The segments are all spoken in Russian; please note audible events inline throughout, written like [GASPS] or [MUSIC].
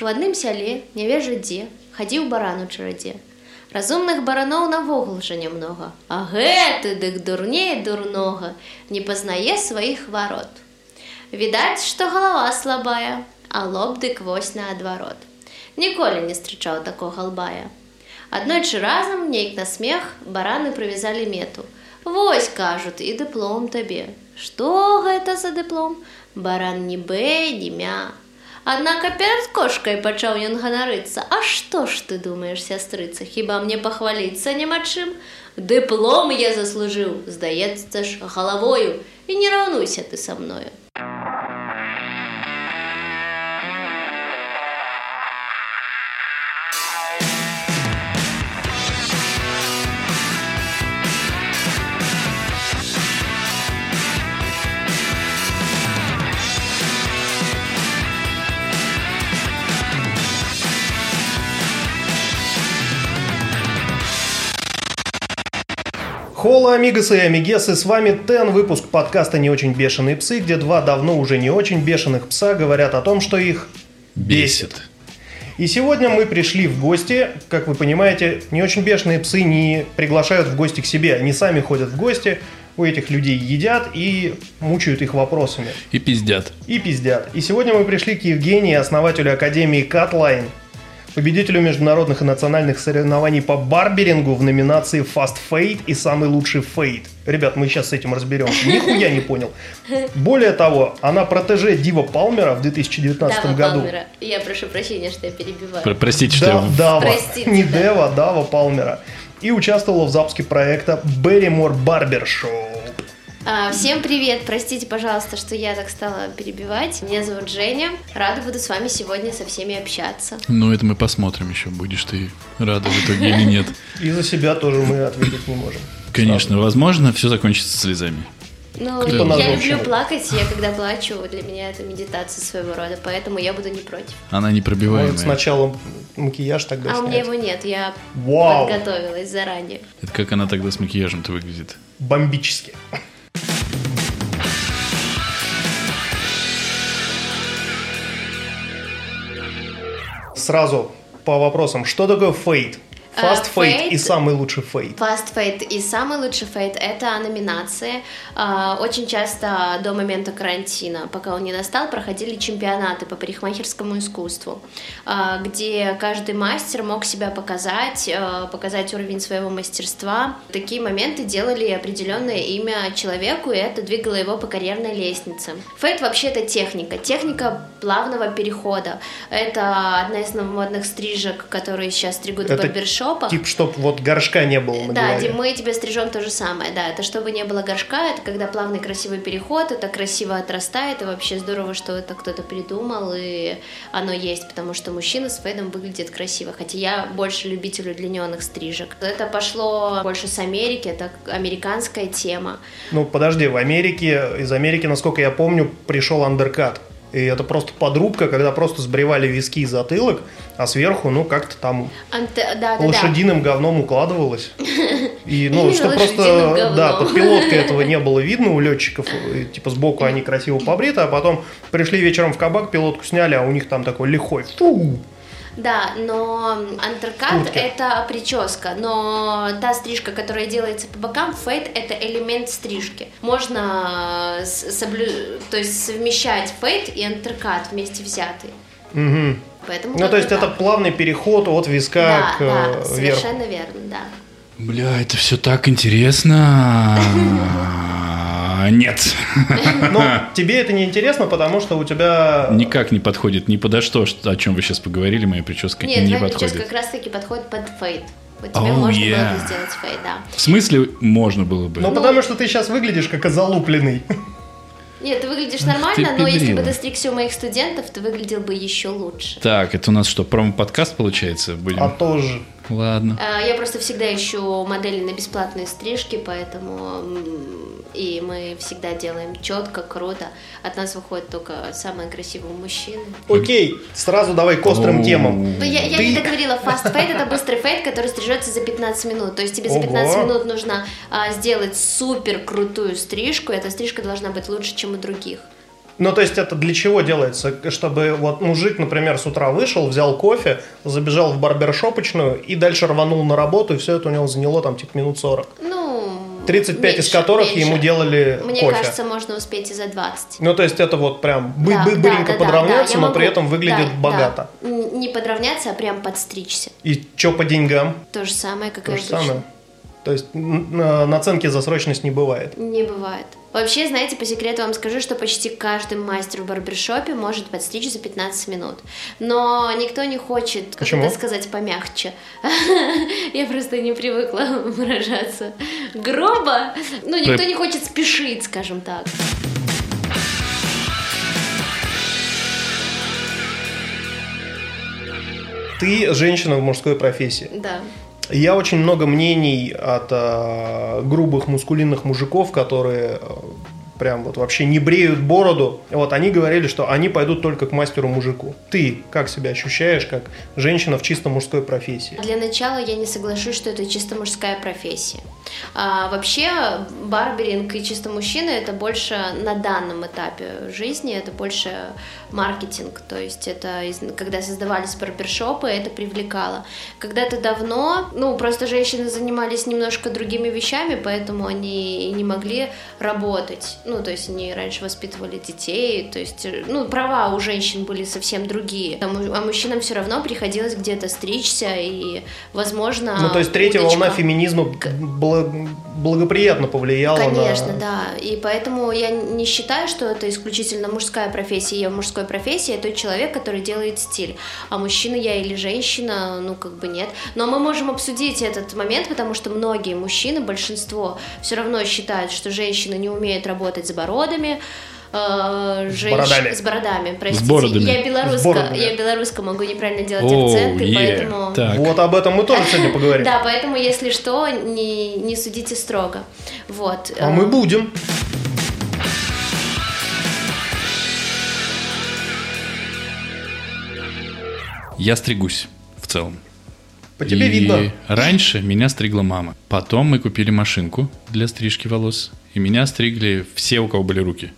В адным сяле, не ведаю дзе, хадзіў баран у чарадзе. Разумных бараноў навогул жа нямнога, а гэты дык дурней дурнога, не пазнае сваіх варот. Відаць, што галава слабая, а лоб дык вось наадварот. Ніколі не стрычаў такога лбая. Аднойчы разам, нейк на смех, бараны прывязалі мету. Вось кажуць і дыплом табе. Што гэта за дыплом? Баран ні бэ, ні мя, Аднака перад кошкай пачаў ён ганарыцца. А што ж ты думаеш, сястрыца, хіба мне пахваліцца няма чым? Дыплом я заслужыў, здаецца ж галавою і не раўнуйся ты са мною. Холла, амигасы и амигесы, с вами Тен, выпуск подкаста «Не очень бешеные псы», где два давно уже не очень бешеных пса говорят о том, что их бесит. И сегодня мы пришли в гости. Как вы понимаете, не очень бешеные псы не приглашают в гости к себе. Они сами ходят в гости, у этих людей едят и мучают их вопросами. И пиздят. И пиздят. И сегодня мы пришли к Евгении, основателю Академии Катлайн победителю международных и национальных соревнований по барберингу в номинации Fast Fade и самый лучший фейд. Ребят, мы сейчас с этим разберемся. Нихуя не понял. Более того, она протеже Дива Палмера в 2019 Дава году. Палмера. Я прошу прощения, что я перебиваю. Про- Простите, что Да, я... Дава, Простите, не да. Дева, Дава Палмера. И участвовала в запуске проекта Берримор Барбер Шоу. А, всем привет! Простите, пожалуйста, что я так стала перебивать. Меня зовут Женя. Рада буду с вами сегодня со всеми общаться. Ну, это мы посмотрим еще, будешь ты рада в итоге или нет. И за себя тоже мы ответить не можем. Конечно, возможно, все закончится слезами. Ну, я люблю плакать, я когда плачу, для меня это медитация своего рода, поэтому я буду не против. Она Может, непробиваемая. сначала макияж тогда а у меня его нет, я Вау. подготовилась заранее. Это как она тогда с макияжем-то выглядит. Бомбически. Сразу по вопросам. Что такое fade? Fast А, fade и самый лучший fade. Fast Fade и самый лучший fade – это номинации. А, Очень часто до момента карантина, пока он не настал, проходили чемпионаты по парикмахерскому искусству, а, где каждый мастер мог себя показать, показать уровень своего мастерства. Такие моменты делали определенное имя человеку, и это двигало его по карьерной лестнице. Fade вообще это техника, техника плавного перехода. Это одна из новомодных стрижек, которые сейчас стригут Это барбершопах. Тип, чтоб вот горшка не было на Да, голове. Мы тебе стрижем то же самое, да, это чтобы не было горшка, это когда плавный красивый переход, это красиво отрастает, и вообще здорово, что это кто-то придумал, и оно есть, потому что мужчина с фейдом выглядит красиво, хотя я больше любитель удлиненных стрижек. Это пошло больше с Америки, это американская тема. Ну, подожди, в Америке, из Америки, насколько я помню, пришел андеркат. И это просто подрубка, когда просто сбривали виски и затылок, а сверху, ну, как-то там Анте- Да, да, да. лошадиным говном укладывалось. [LAUGHS] И, ну, Именно что просто, да, говном. под пилоткой этого не было видно у летчиков. И, типа, сбоку они красиво побриты, а потом пришли вечером в кабак, пилотку сняли, а у них там такой лихой. Фу! Да, но андеркат это прическа, но та стрижка, которая делается по бокам, фейд это элемент стрижки. Можно э, соблю- то есть совмещать фейд и андеркат вместе взятый. Мгм. Поэтому Ну, то есть бы это так. плавный переход от виска да, к да, э, верху. совершенно верно, да. Бля, это все так интересно. [LAUGHS] Нет. Но тебе это не интересно, потому что у тебя... Никак не подходит ни подо что, о чем вы сейчас поговорили, моя прическа Нет, не твоя прическа подходит. как раз таки подходит под фейд. Вот тебе Oh, можно было yeah. бы сделать фейд, да. В смысле можно было бы? Ну, потому что ты сейчас выглядишь как озалупленный. Нет, ты выглядишь ты нормально, но если бы ты стригся у моих студентов, ты выглядел бы еще лучше. Так, это у нас что, промо-подкаст получается? Будем? А тоже. Ладно. А, Я просто всегда ищу модели на бесплатные стрижки, поэтому и мы всегда делаем четко, круто. От нас выходят только самые красивые мужчины. Окей, сразу давай к острым темам. Ну, я, я Ты- не договорила, fast [LAUGHS] fade это быстрый фейд, который стрижется за 15 минут. То есть тебе за Ого. 15 минут нужно а, сделать супер крутую стрижку, и эта стрижка должна быть лучше, чем у других. Ну, то есть это для чего делается? Чтобы вот мужик, например, с утра вышел, взял кофе, забежал в барбершопочную и дальше рванул на работу, и все это у него заняло там типа минут 40. Ну, 35 из меньше, которых меньше. ему делали Мне кофе. кажется, можно успеть и за 20. Ну, то есть это вот прям бы- Да, бы- да, быренько да, да, подравняться, да, я но при могу. этом выглядит Да, богато. да. Не подравняться, а прям подстричься. И что по деньгам? То же самое, как То и же обычно. самое. То есть на- наценки за срочность не бывает. Не бывает. Вообще, знаете, по секрету вам скажу, что почти каждый мастер в барбершопе может подстричь за 15 минут. Но никто не хочет, как Почему? это сказать, помягче. [LAUGHS] Я просто не привыкла [LAUGHS] выражаться грубо. Ну, никто не хочет спешить, скажем так. Ты женщина в мужской профессии. Да. Я очень много мнений от э, грубых мускулинных мужиков, которые э, прям вот вообще не бреют бороду. Вот они говорили, что они пойдут только к мастеру-мужику. Ты как себя ощущаешь, как женщина в чисто мужской профессии? Для начала я не соглашусь, что это чисто мужская профессия. А, вообще, барберинг и чисто мужчины это больше на данном этапе жизни, это больше маркетинг. То есть это когда создавались барбершопы, это привлекало. Когда-то давно, ну, просто женщины занимались немножко другими вещами, поэтому они не могли работать. Ну, то есть они раньше воспитывали детей, то есть, э, ну, права у женщин были совсем другие. А му- мужчинам все равно приходилось где-то стричься, и, возможно, Ну, то есть третья удочка- волна феминизма бла- благоприятно повлияла Конечно, на... да. И поэтому я не считаю, что это исключительно мужская профессия. Я в мужской профессии я тот человек, который делает стиль. А мужчина я или женщина, ну как бы нет. Но мы можем обсудить этот момент, потому что многие мужчины, большинство, все равно считают, что женщины не умеют работать с бородами. э, женщ- бородами. С бородами, простите. бородами. Я С белоруска, бородами. я белоруска, могу неправильно делать Оу, акценты, е. поэтому... Так. Вот об этом мы тоже [LAUGHS] сегодня поговорим. Да, поэтому, если что, не, не судите строго. Вот. А э, мы будем. Я стригусь в целом. По тебе И видно. Раньше меня стригла мама. Потом мы купили машинку для стрижки волос. И меня стригли все, у кого были руки.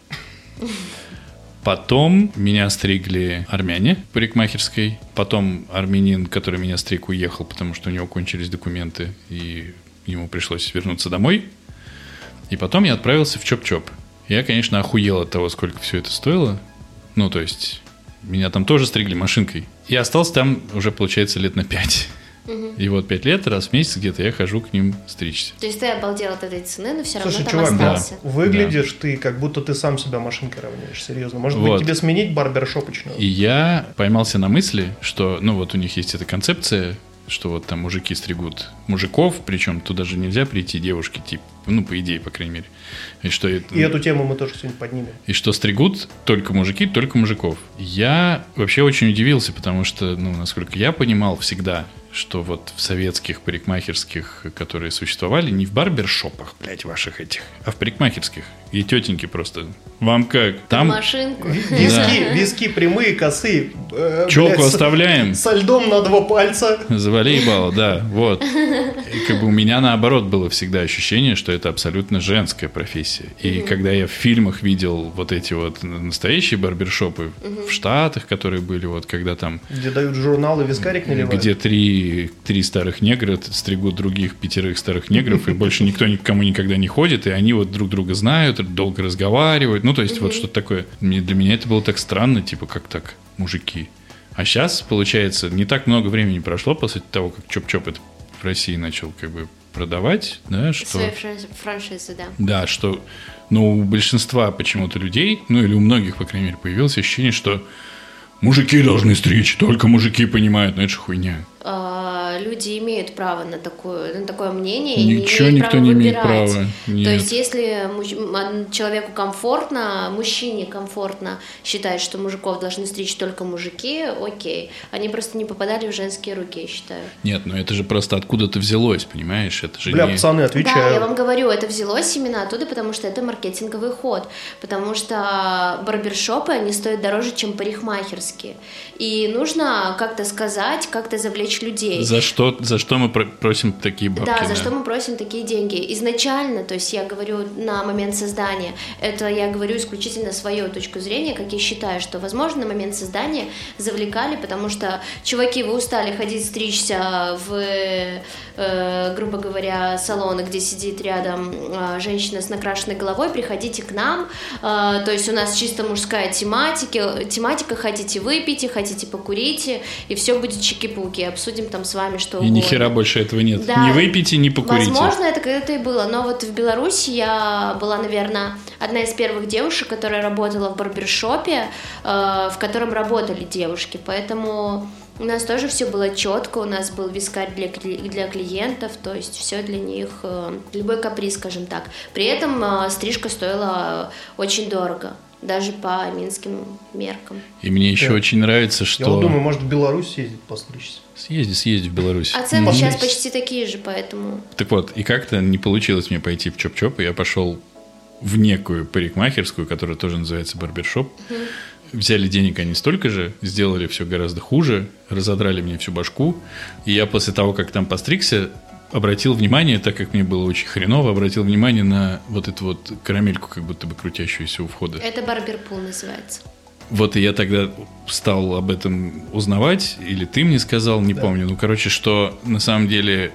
Потом меня стригли армяне в парикмахерской. Потом армянин, который меня стриг, уехал, потому что у него кончились документы, и ему пришлось вернуться домой. И потом я отправился в Чоп-Чоп. Я, конечно, охуел от того, сколько все это стоило. Ну, то есть, меня там тоже стригли машинкой. И остался там уже, получается, лет на пять. И вот пять лет, раз в месяц где-то я хожу к ним стричься. То есть ты обалдел от этой цены, но все равно Слушай, там чувак, да. остался. выглядишь ты, как будто ты сам себя машинкой равняешь, серьезно. Может Вот. быть, тебе сменить барбершопочную? И я поймался на мысли, что, ну вот у них есть эта концепция, что вот там мужики стригут мужиков, причем туда же нельзя прийти девушки, типа, ну, по идее, по крайней мере. И что, это, И эту тему мы тоже сегодня поднимем. и что стригут только мужики, только мужиков. Я вообще очень удивился, потому что, ну, насколько я понимал всегда, что вот в советских парикмахерских, которые существовали, не в барбершопах, блядь, ваших этих, а в парикмахерских. И тетеньки просто, вам как? Там Машинку. Виски, виски прямые, косые. э, челку блядь, с- оставляем, Со льдом на два пальца. Завали ебало, да, вот. [LAUGHS] И как бы у меня наоборот было всегда ощущение, что это абсолютно женская профессия. И когда я в фильмах видел вот эти вот настоящие барбершопы в Штатах, которые были вот, когда там, Где дают журналы, вискарик наливают. где три, три старых негра стригут других пятерых старых негров, и больше никто никому никогда не ходит, и они вот друг друга знают, долго разговаривают, ну, то есть вот что-то такое. Мне, для меня это было так странно, типа, как так, мужики? А сейчас, получается, не так много времени прошло после того, как Чоп-Чоп это в России начал как бы продавать, да, что... Свои фран- франшизы, да. Да, что ну, у большинства почему-то людей, ну или у многих, по крайней мере, появилось ощущение, что мужики должны стричь, только мужики понимают, ну это же хуйня. А, Люди имеют право на такое, на такое мнение и Ничего не имеют никто права не имеет выбирать. права. То Нет. есть, если муж- м, человеку комфортно, мужчине комфортно считать, что мужиков должны стричь только мужики, окей. Они просто не попадали в женские руки, я считаю. Нет, ну это же просто откуда-то взялось, понимаешь? Это же Бля, не... пацаны, Да, отвечаю. я вам говорю, это взялось именно оттуда, потому что это маркетинговый ход. Потому что барбершопы, они стоят дороже, чем парикмахерские. И нужно как-то сказать, как-то завлечь людей. За что, за что мы про- просим такие бабки. Да, за что мы просим такие деньги. Изначально, то есть я говорю на момент создания, это я говорю исключительно свою точку зрения, как я считаю, что, возможно, на момент создания завлекали, потому что, чуваки, вы устали ходить стричься в, э, грубо говоря, салоны, где сидит рядом э, женщина с накрашенной головой, приходите к нам, э, то есть у нас чисто мужская тематика, тематика, хотите выпейте, хотите покурите, и все будет чики-пуки, обсудим там с вами что И угодно. ни хера больше этого нет. Да. Не выпейте, не покурите. Возможно, это когда-то и было, но вот в Беларуси я была, наверное, одна из первых девушек, которая работала в барбершопе, э, в котором работали девушки, поэтому у нас тоже все было четко, у нас был вискарь для, для клиентов, то есть все для них, э, любой каприз, скажем так. При этом э, стрижка стоила очень дорого, даже по минским меркам. И мне еще Да. очень нравится, Я что... вот думаю, может в Беларусь съездить постричься. Съезди, съезди в Беларусь. А цены сейчас почти такие же, поэтому... Так вот, и как-то не получилось мне пойти в Чоп-Чоп, и я пошел в некую парикмахерскую, которая тоже называется барбершоп. Взяли денег они столько же, сделали все гораздо хуже, разодрали мне всю башку. И я после того, как там постригся, обратил внимание, так как мне было очень хреново, обратил внимание на вот эту вот карамельку, как будто бы крутящуюся у входа. Это barber pole называется. Вот и я тогда стал об этом узнавать, или ты мне сказал, не помню. Ну, короче, что на самом деле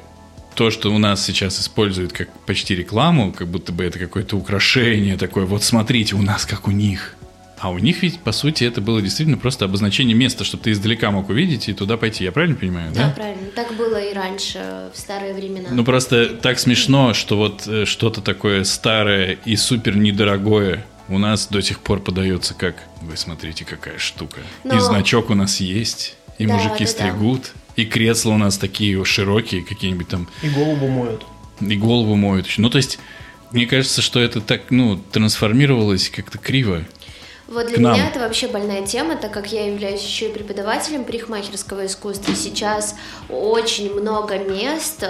то, что у нас сейчас используют как почти рекламу, как будто бы это какое-то украшение такое, вот смотрите, у нас как у них. А у них ведь, по сути, это было действительно просто обозначение места, чтобы ты издалека мог увидеть и туда пойти. Я правильно понимаю, Да, да? правильно. Так было и раньше, в старые времена. Ну, просто так смешно, что вот э, что-то такое старое и супер недорогое у нас до сих пор подается как «Вы смотрите, какая штука». И Но- значок у нас есть, и Да, мужики да, да. стригут, и кресла у нас такие широкие, какие-нибудь там, И голову моют. и голову моют. еще. Ну, то есть, мне кажется, что это так, ну, трансформировалось как-то криво. Вот к для нам. меня это вообще больная тема, так как я являюсь еще и преподавателем парикмахерского искусства. Сейчас очень много мест. э,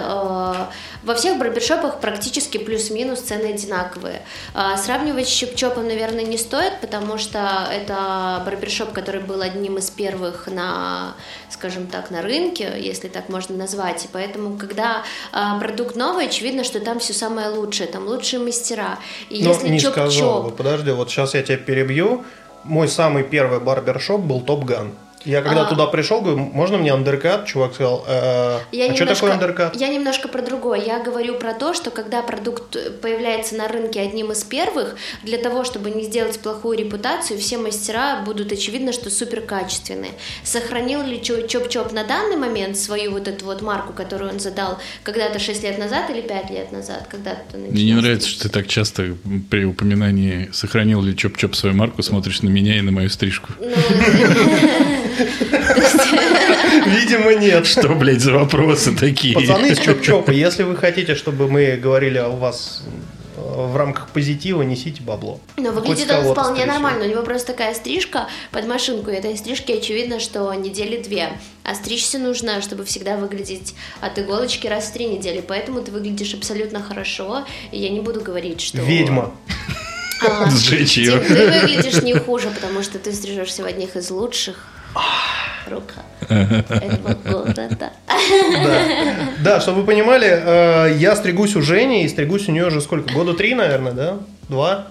во всех барбершопах практически плюс-минус цены одинаковые. А сравнивать с Chop-Chop ом, наверное, не стоит, потому что это барбершоп, который был одним из первых на, скажем так, на рынке, если так можно назвать. И поэтому, когда а, продукт новый, очевидно, что там все самое лучшее, там лучшие мастера. И Ну, если не сказал Chop-Chop бы. Подожди, вот сейчас я тебя перебью. Мой самый первый барбершоп был Top Gun. Я когда А. туда пришел, говорю, можно мне андеркат? Чувак сказал, «Э, Я а что такое андеркат? Я немножко про другое. Я говорю про то, что когда продукт появляется на рынке одним из первых, для того, чтобы не сделать плохую репутацию, все мастера будут очевидно, что супер качественные. Сохранил ли Чо- Чоп-Чоп на данный момент свою вот эту вот марку, которую он задал когда-то 6 лет назад или 5 лет назад, когда-то Мне не нравится, что ты так часто при упоминании сохранил ли Чоп-Чоп свою марку, смотришь на меня и на мою стрижку. Ну, [LAUGHS] [LAUGHS] Видимо, нет. Что, блядь, за вопросы такие? Пацаны из Чоп-Чопа, если вы хотите, чтобы мы говорили о вас э, в рамках позитива, несите бабло. Но выглядит он вполне стричь. нормально. У него просто такая стрижка под машинку. И этой стрижки очевидно, что недели две. А стричься нужно, чтобы всегда выглядеть от иголочки раз в три недели. Поэтому ты выглядишь абсолютно хорошо. И я не буду говорить, что... Ведьма. А, Сжечь ее. Тим, ты выглядишь не хуже, потому что ты стрижешься в одних из лучших рук этого города. Да. да, чтобы вы понимали, э, я стригусь у Жени, и стригусь у нее уже сколько? Года три, наверное, да? Два?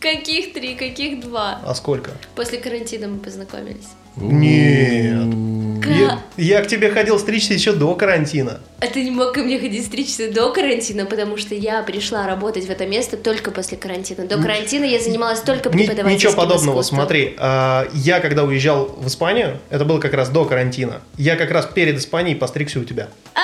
Каких три, каких два? А сколько? После карантина мы познакомились. Нет. Я, я к тебе ходил стричься еще до карантина. А ты не мог ко мне ходить стричься до карантина, потому что я пришла работать в это место только после карантина. До карантина я занималась только преподавательским ничего подобного, искусством. смотри. а, я когда уезжал в Испанию, это было как раз до карантина. Я как раз перед Испанией постригся у тебя. [LAUGHS]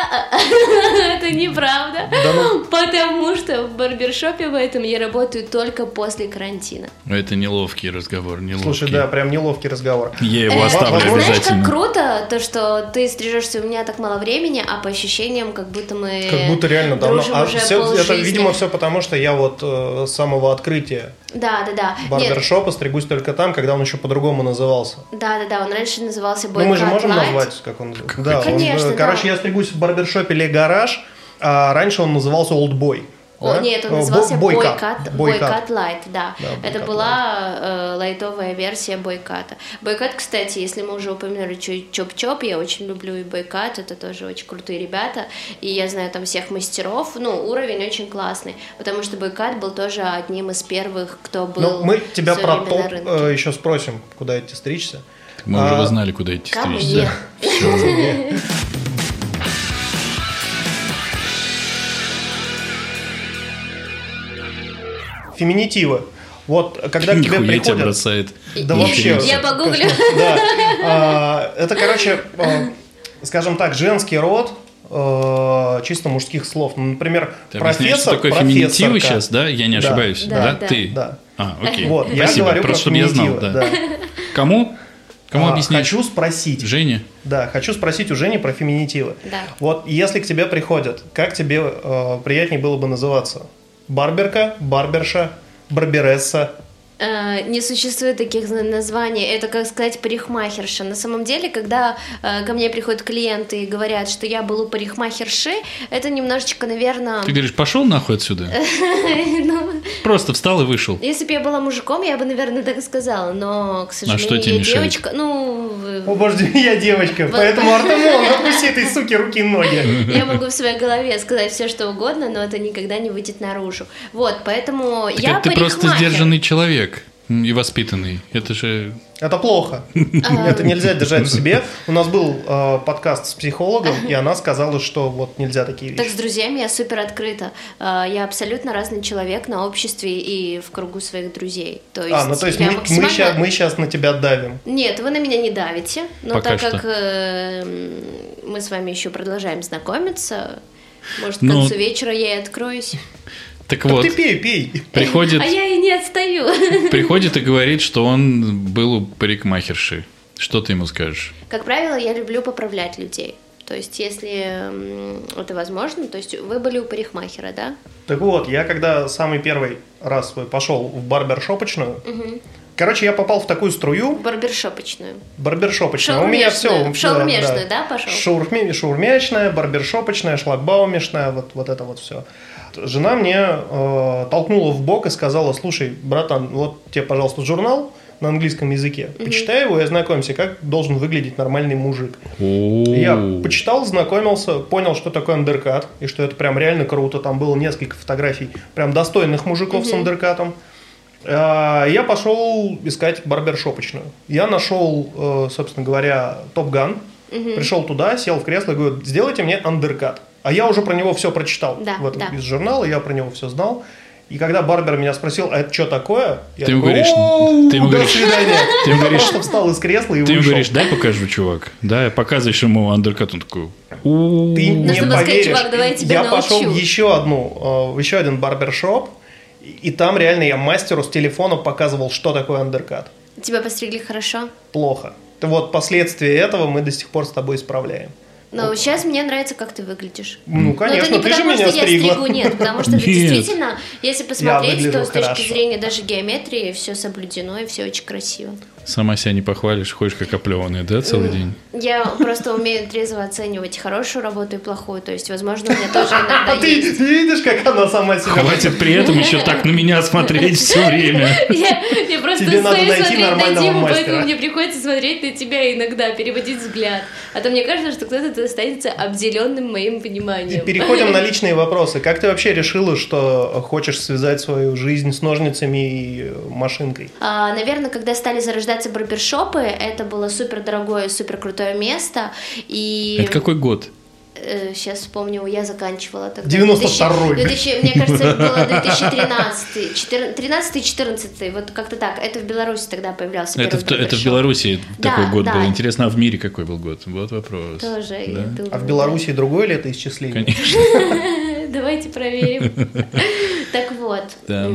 Это неправда. Да ну. Потому что в барбершопе в этом я работаю только после карантина. Это неловкий разговор, неловкий. Слушай, да, прям неловкий разговор. Я его Э, оставлю возможно, Знаешь, обязательно. как круто, то, что ты стрижешься у меня так мало времени, а по ощущениям, как будто мы Как будто реально давно. А уже всё- это, видимо, все потому, что я вот э, с самого открытия Да, да, да. Нет, барбершопа стригусь только там, когда он еще по-другому назывался. да, да, да, он раньше назывался Ну, мы же Boycott можем Light. назвать, как он... Да, он, Конечно, э, да. Короче, я стригусь в барбершопе Ле Гараж, а раньше он назывался Old Boy. О, нет, он назывался бо- Бойкат. Бойкат. Лайт, да. Да, Это была э, лайтовая версия Бойката. Бойкат, кстати, если мы уже упомянули Чоп-Чоп, я очень люблю и Бойкат, это тоже очень крутые ребята. И я знаю там всех мастеров, ну, уровень очень классный, потому что Бойкат был тоже одним из первых, кто был Ну, мы тебя про топ э, еще спросим, куда идти стричься. Мы уже А, вы знали, куда идти Ко стричься. мне. Феминитивы. Вот когда к тебе приходят... бросает. Да вообще. Я погуглю. Да. А, Это, короче, а, скажем так, женский род э, чисто мужских слов. Ну, Например, Ты объясняешь, что профессор, такое феминитивы сейчас, да? Я не Да. ошибаюсь. Да, Да, да. ты? Да. А, окей. Вот, я Спасибо, говорю просто про чтобы я знал, да. да. Кому? Кому А, объяснять? Хочу спросить. Жене? Да, хочу спросить у Жени про феминитивы. Да. Вот если к тебе приходят, как тебе э, приятнее было бы называться? Барберка, барберша, барбересса. Э, Не существует таких на- названий. Это, как сказать, парикмахерша. На самом деле, когда э, ко мне приходят клиенты и говорят, что я был у парикмахерши, это немножечко, наверное... Ты говоришь, пошел нахуй отсюда? [LAUGHS] ну, Просто встал и вышел. если бы я была мужиком, я бы, наверное, так и сказала. Но, к сожалению, А что тебе я девочка. Ну, О боже, [LAUGHS] я девочка, поэтому Артемон, отпусти этой суки руки и ноги. [LAUGHS] я могу в своей голове сказать все, что угодно, но это никогда не выйдет наружу. Вот, поэтому я это ты просто парикмахер. сдержанный человек и воспитанный. Это же... Это плохо. Это нельзя держать в себе. [LAUGHS] У нас был э, подкаст с психологом, и она сказала, что вот нельзя такие Так вещи. с друзьями я супер открыта. А, Я абсолютно разный человек на обществе и в кругу своих друзей. То есть А, ну то есть мы, максимально- сейчас, мы сейчас на тебя давим. Нет, вы на меня не давите, но Пока так что. как э, м, мы с вами еще продолжаем знакомиться, может, к Ну, концу вечера я и откроюсь. Так Так вот, ты пей, пей. приходит, А я и не отстаю. [LAUGHS] приходит и говорит, что он был у парикмахерши. Что ты ему скажешь? Как правило, я люблю поправлять людей. То есть, если это возможно, то есть вы были у парикмахера, да? Так вот, я когда самый первый раз свой пошел в барбершопочную, короче, я попал в такую струю, барбершопочную. барбершопочная. У меня все. Шаурмешную. В шаурмешную, да, пошел? Шаурме, шаурмячная, барбершопочная, шлагбаумешная, вот, вот это вот все. Жена мне э, толкнула в бок и сказала, слушай, братан, вот тебе, пожалуйста, журнал на английском языке. Почитай его и ознакомься, как должен выглядеть нормальный мужик. Я почитал, знакомился, понял, что такое андеркат, и что это прям реально круто. Там было несколько фотографий прям достойных мужиков с андеркатом. А, Я пошел искать барбершопочную. Я нашел, э, собственно говоря, Top Gun. Пришел туда, сел в кресло и говорю, сделайте мне андеркат. А я уже про него все прочитал Да, в этом, да. из журнала, я про него все знал. И когда барбер меня спросил, а это что такое? Я Ты ему говоришь, «Оу, ты ему говоришь- свидания. [LAUGHS] ты ему говоришь- просто встал из кресла и Ты ему вышел. говоришь, дай покажу, чувак. Да, показываешь ему андеркат, он такой... Ты не чтобы сказать, поверишь. чувак, давай я тебя я научу. пошел в еще одну, э, в еще один барбершоп, и там реально я мастеру с телефона показывал, что такое андеркат. Тебя постригли хорошо? Плохо. Вот последствия этого мы до сих пор с тобой исправляем. Но сейчас мне нравится, как ты выглядишь. Ну, Но это конечно, не ты же потому, меня что я стригла. стригу, [LAUGHS] нет, потому что Нет. действительно, если посмотреть, то с точки хорошо. зрения даже геометрии все соблюдено и все очень красиво. Сама себя не похвалишь, ходишь как оплеванный, да, целый день? Я просто умею трезво оценивать хорошую работу и плохую, то есть, возможно, у меня [LAUGHS] тоже иногда А ты, видишь, как она сама себя... Хватит при этом еще так на меня смотреть все время. [LAUGHS] Я, просто Тебе надо стою найти смотреть на нормального Диму, мастера. поэтому мне приходится смотреть на тебя иногда, переводить взгляд. А то мне кажется, что кто-то останется обделенным моим И пониманием. переходим на [LAUGHS] личные вопросы. Как ты вообще решила, что хочешь связать свою жизнь с ножницами и машинкой? А, наверное, когда стали зарождаться барбершопы, это было супер дорогое, супер крутое место. И Это какой год? сейчас вспомню, я заканчивала тогда. 92-й. 2000, мне кажется, это было 2013, 13-14, вот как-то так. Это в Беларуси тогда появлялся Это, в, это в. Беларуси Да, такой год да. был. Интересно, а в мире какой был год? Вот вопрос. Тоже. Да? думаю, А в Беларуси другое ли это исчисление? Конечно. [LAUGHS] Давайте проверим. [LAUGHS] Так вот, Да.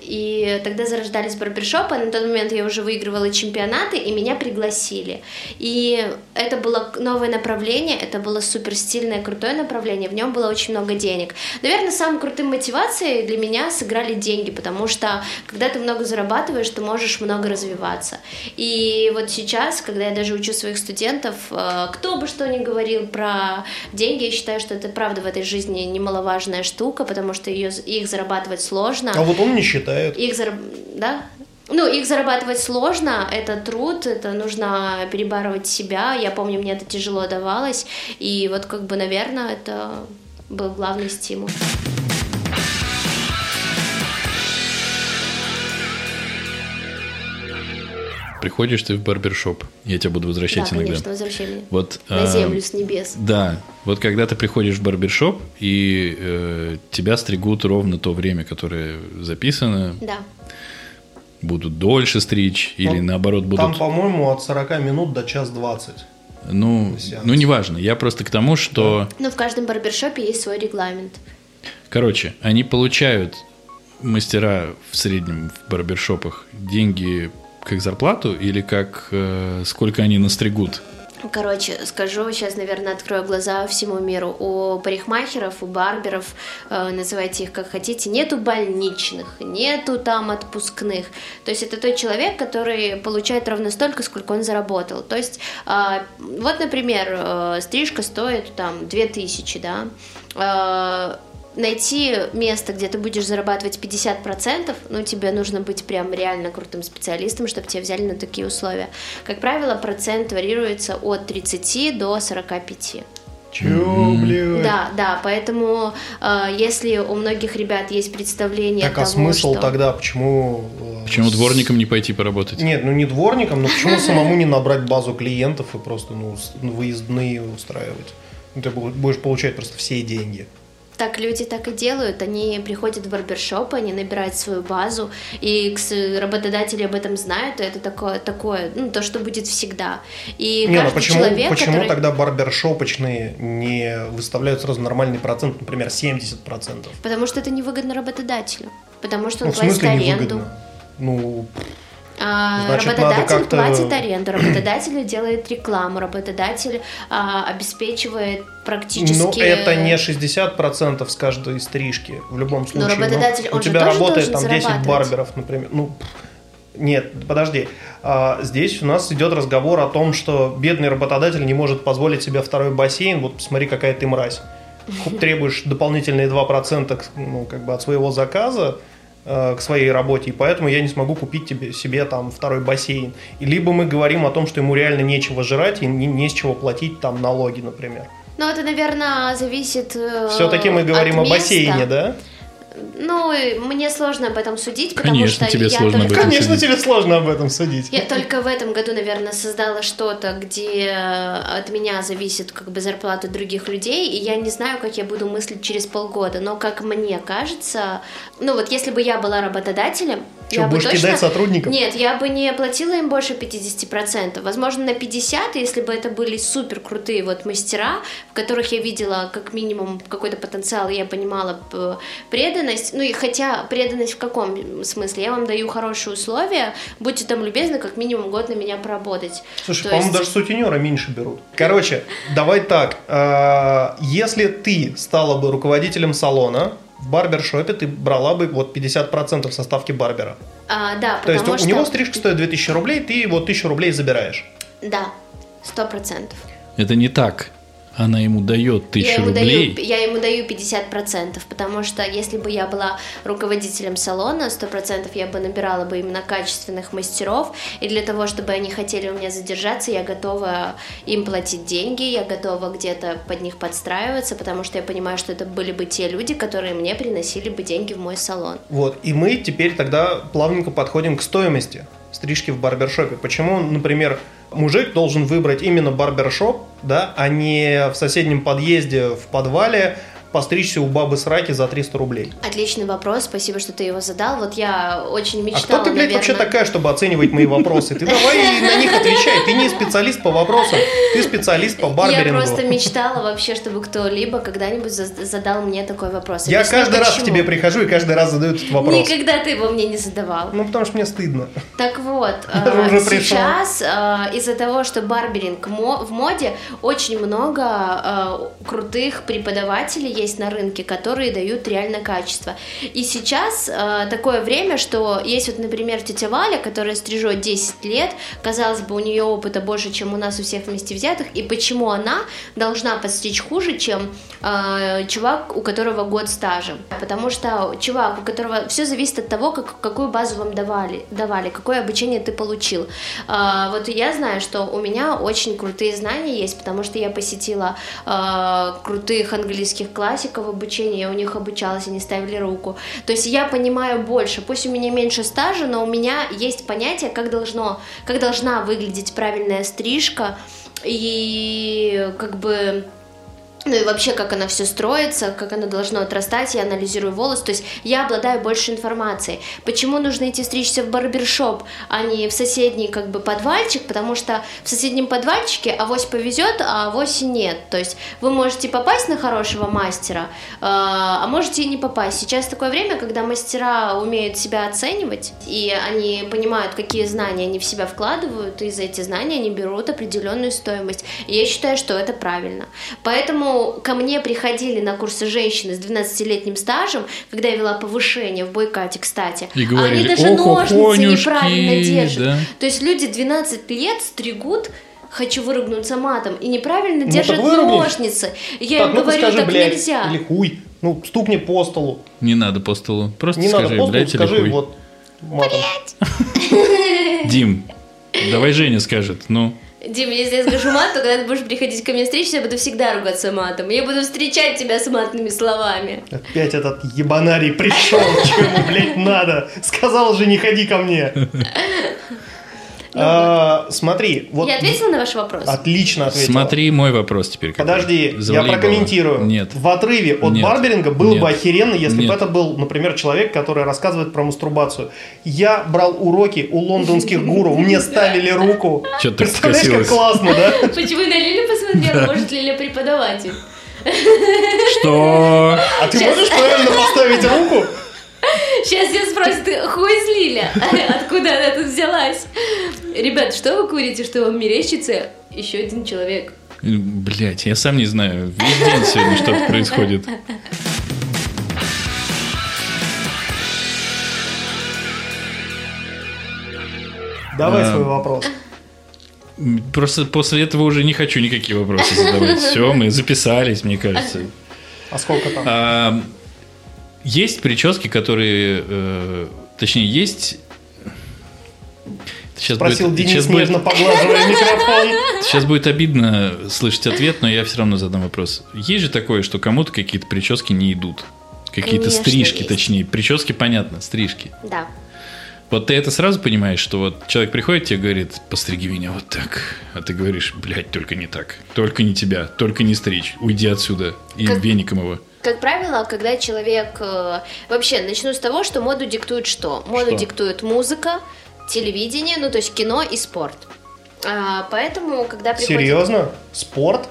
И тогда зарождались барбершопы. На тот момент я уже выигрывала чемпионаты, и меня пригласили. И это было новое направление, это было супер стильное, крутое направление. В нем было очень много денег. Наверное, самым крутым мотивацией для меня сыграли деньги, потому что когда ты много зарабатываешь, ты можешь много развиваться. И вот сейчас, когда я даже учу своих студентов, э, кто бы что ни говорил про деньги, я считаю, что это правда в этой жизни немаловажная штука, потому что ее, их зарабатывать сложно. А вот он не считает. Их зараб... Да? Ну, их зарабатывать сложно, это труд, это нужно перебарывать себя. Я помню, мне это тяжело давалось, и вот как бы, наверное, это был главный стимул. Приходишь ты в барбершоп, я тебя буду возвращать да, иногда. конечно, возвращай меня. Вот, На а, землю с небес. Да, вот когда ты приходишь в барбершоп, и э, тебя стригут ровно то время, которое записано, Да. будут дольше стричь, или Ну, наоборот будут... Там, по-моему, от 40 минут до час 20. ну, сеанс. ну, неважно. Я просто к тому, что... Но в каждом барбершопе есть свой регламент. Короче, они получают, мастера в среднем в барбершопах, деньги как зарплату или как э, сколько они настригут? Короче, скажу, сейчас, наверное, открою глаза всему миру. У парикмахеров, у барберов, э, называйте их как хотите, нету больничных, нету там отпускных. То есть это тот человек, который получает ровно столько, сколько он заработал. То есть, э, вот, например, э, стрижка стоит там 2000, да, Э, найти место, где ты будешь зарабатывать 50%, ну, тебе нужно быть прям реально крутым специалистом, чтобы тебя взяли на такие условия. Как правило, процент варьируется от 30 до 45. Че, блядь? Да, да, поэтому э, если у многих ребят есть представление Так, а того, смысл что... тогда, почему... э, Почему с- дворником не пойти поработать? Нет, ну не дворником, но почему самому не набрать базу клиентов и просто ну, выездные устраивать? Ну, Ты бу- будешь получать просто все деньги. Так люди так и делают, они приходят в барбершоп, они набирают свою базу, и работодатели об этом знают, и это такое, такое, ну, то, что будет всегда. И не, ну каждый почему, человек, почему который... тогда барбершопочные не выставляют сразу нормальный процент, например, 70%? Потому что это невыгодно работодателю, потому что он Ну, платит аренду. невыгодно? Ну, Значит, надо работодатель платит аренду, работодатель [CLEARS THROAT] делает рекламу, работодатель а, обеспечивает практически... ну это не 60% с каждой стрижки в любом случае. Ну, работодатель, у он же тебя работает там 10 зарабатывать. барберов, например. Ну, нет, подожди. А, здесь у нас идет разговор о том, что бедный работодатель не может позволить себе второй бассейн. Вот посмотри, какая ты мразь. [LAUGHS] Требуешь дополнительные 2% к- ну, как бы от своего заказа к своей работе, и поэтому я не смогу купить тебе, себе там второй бассейн. И либо мы говорим о том, что ему реально нечего жрать и не, не с чего платить там налоги, например. Ну, это, наверное, зависит э, Все-таки мы говорим от о бассейне, места. да? Ну, мне сложно об этом судить, потому Конечно, что тебе я сложно об только... этом Конечно, судить. тебе сложно об этом судить. Я только в этом году, наверное, создала что-то, где от меня зависит как бы зарплата других людей, и я не знаю, как я буду мыслить через полгода, но как мне кажется, ну вот если бы я была работодателем, Что, я будешь точно... кидать сотрудников? Нет, я бы не платила им больше 50%, возможно, на 50%, если бы это были супер крутые вот мастера, в которых я видела как минимум какой-то потенциал, и я понимала преданность, ну и хотя преданность в каком смысле? Я вам даю хорошие условия, будьте там любезны, как минимум год на меня поработать. Слушай, по-моему, есть- даже сутенера меньше берут. Короче, давай так. э, Если ты стала бы руководителем салона, в барбершопе ты брала бы вот 50% со ставки барбера. А, да, То есть потому у что... него стрижка стоит 2000 рублей, ты вот 1000 рублей забираешь. Да, сто процентов. Это не так. Она ему дает Я тысячу ему, рублей. даю, я ему даю 50%, потому что если бы я была руководителем салона, 100% я бы набирала бы именно качественных мастеров, и для того, чтобы они хотели у меня задержаться, я готова им платить деньги, я готова где-то под них подстраиваться, потому что я понимаю, что это были бы те люди, которые мне приносили бы деньги в мой салон. Вот. И мы теперь тогда плавненько подходим к стоимости стрижки в барбершопе. Почему, например, мужик должен выбрать именно барбершоп, да, а не в соседнем подъезде, в подвале постричься у бабы сраки за 300 рублей? Отличный вопрос, спасибо, что ты его задал. Вот я очень А мечтала, кто ты, блядь, наверное... вообще такая, чтобы оценивать мои вопросы? Ты давай на них отвечай. Ты не специалист по вопросам, ты специалист по Я барберингу. просто мечтала вообще, чтобы кто-либо когда-нибудь за- задал мне такой вопрос. Я каждый раз к тебе прихожу и каждый раз задаю этот вопрос. Никогда ты его мне не задавал. Ну, потому что мне стыдно. Так вот, [LAUGHS] Я пришел. сейчас э, из-за того, что барберинг в моде, очень много крутых преподавателей есть на рынке, которые дают реально качество. И сейчас э, такое время, что есть вот, например, тетя Валя, которая стрижет 10 лет, казалось бы, у нее опыта больше, чем у нас у всех вместе взятых, и почему она должна подстричь хуже, чем э, чувак, у которого год стажа? Потому что чувак, у которого все зависит от того, как, какую базу вам давали, давали, какое обучение ты получил. А, вот я знаю, что у меня очень крутые знания есть, потому что я посетила а, крутых английских классиков обучения, я у них обучалась, они ставили руку. То есть я понимаю больше, пусть у меня меньше стажа, но у меня есть понятие, как должно, как должна выглядеть правильная стрижка и как бы ну и вообще, как она все строится, как оно должно отрастать, я анализирую волос, то есть я обладаю больше информацией. Почему нужно идти стричься в барбершоп, а не в соседний как бы подвальчик, потому что в соседнем подвальчике авось повезет, а авось и нет. То есть вы можете попасть на хорошего мастера, э, а можете и не попасть. Сейчас такое время, когда мастера умеют себя оценивать, и они понимают, какие знания они в себя вкладывают, и за эти знания они берут определенную стоимость. И я считаю, что это правильно. Поэтому ко мне приходили на курсы женщины с 12-летним стажем, когда я вела повышение в бойкате, кстати. И говорили, они даже «Ох, ножницы охонюшки», неправильно держат. да. То есть люди 12 лет стригут хочу выругнуться матом и неправильно Ну, держат ножницы. Я так, им ну-ка говорю, скажи, так блядь, нельзя. или хуй. Ну, стукни по столу. Не надо по столу. Просто Не скажи, надо блядь, или скажи хуй. вот матом. [LAUGHS] Дим, давай Женя скажет. Ну, Дим, если я скажу мат, то когда ты будешь приходить ко мне встречаться, я буду всегда ругаться матом. Я буду встречать тебя с матными словами. Опять этот ебанарий пришел, [LAUGHS] чему, блядь, надо. Сказал же, не ходи ко мне. [LAUGHS] А, Смотри, вот Я ответила на ваш вопрос? отлично ответил. смотри мой вопрос теперь. какой. Подожди, я Завали прокомментирую. его. Нет. В отрыве от Нет. барберинга было Нет. бы охеренно, если бы Нет. это был, например, человек, который рассказывает про мастурбацию. Я брал уроки у лондонских гуру, мне ставили руку. Чё ты Представляешь, как классно, да? Почему на Лилю посмотрела? Может, Лиля преподаватель? Что? А ты можешь правильно поставить руку? Сейчас я спросят, хуй из Лиля? [LAUGHS] Откуда она тут взялась? Ребят, что вы курите, что вам мерещится? Еще один человек. Блять, я сам не знаю. Весь день сегодня что-то происходит. Давай А. свой вопрос. Просто после этого уже не хочу никакие вопросы задавать. Все, мы записались, мне кажется. А сколько там? А, есть прически, которые, э, точнее, есть. Сейчас Спросил будет, Денис, сейчас, будет, нежно поглаживая [LAUGHS] микрофон. сейчас будет обидно слышать ответ, но я все равно задам вопрос. Есть же такое, что кому-то какие-то прически не идут? Какие-то Конечно, стрижки, есть. точнее. Прически, понятно, стрижки. Да. Вот ты это сразу понимаешь, что вот человек приходит тебе говорит, постриги меня вот так. А ты говоришь, блядь, только не так. Только не тебя, только не стричь. Уйди отсюда. И Как- веником его. Как правило, когда человек... э, Вообще, начну с того, что моду диктует что? Моду Что? диктует музыка, телевидение, ну то есть кино и спорт. А, поэтому, когда приходит... Серьезно? Спорт?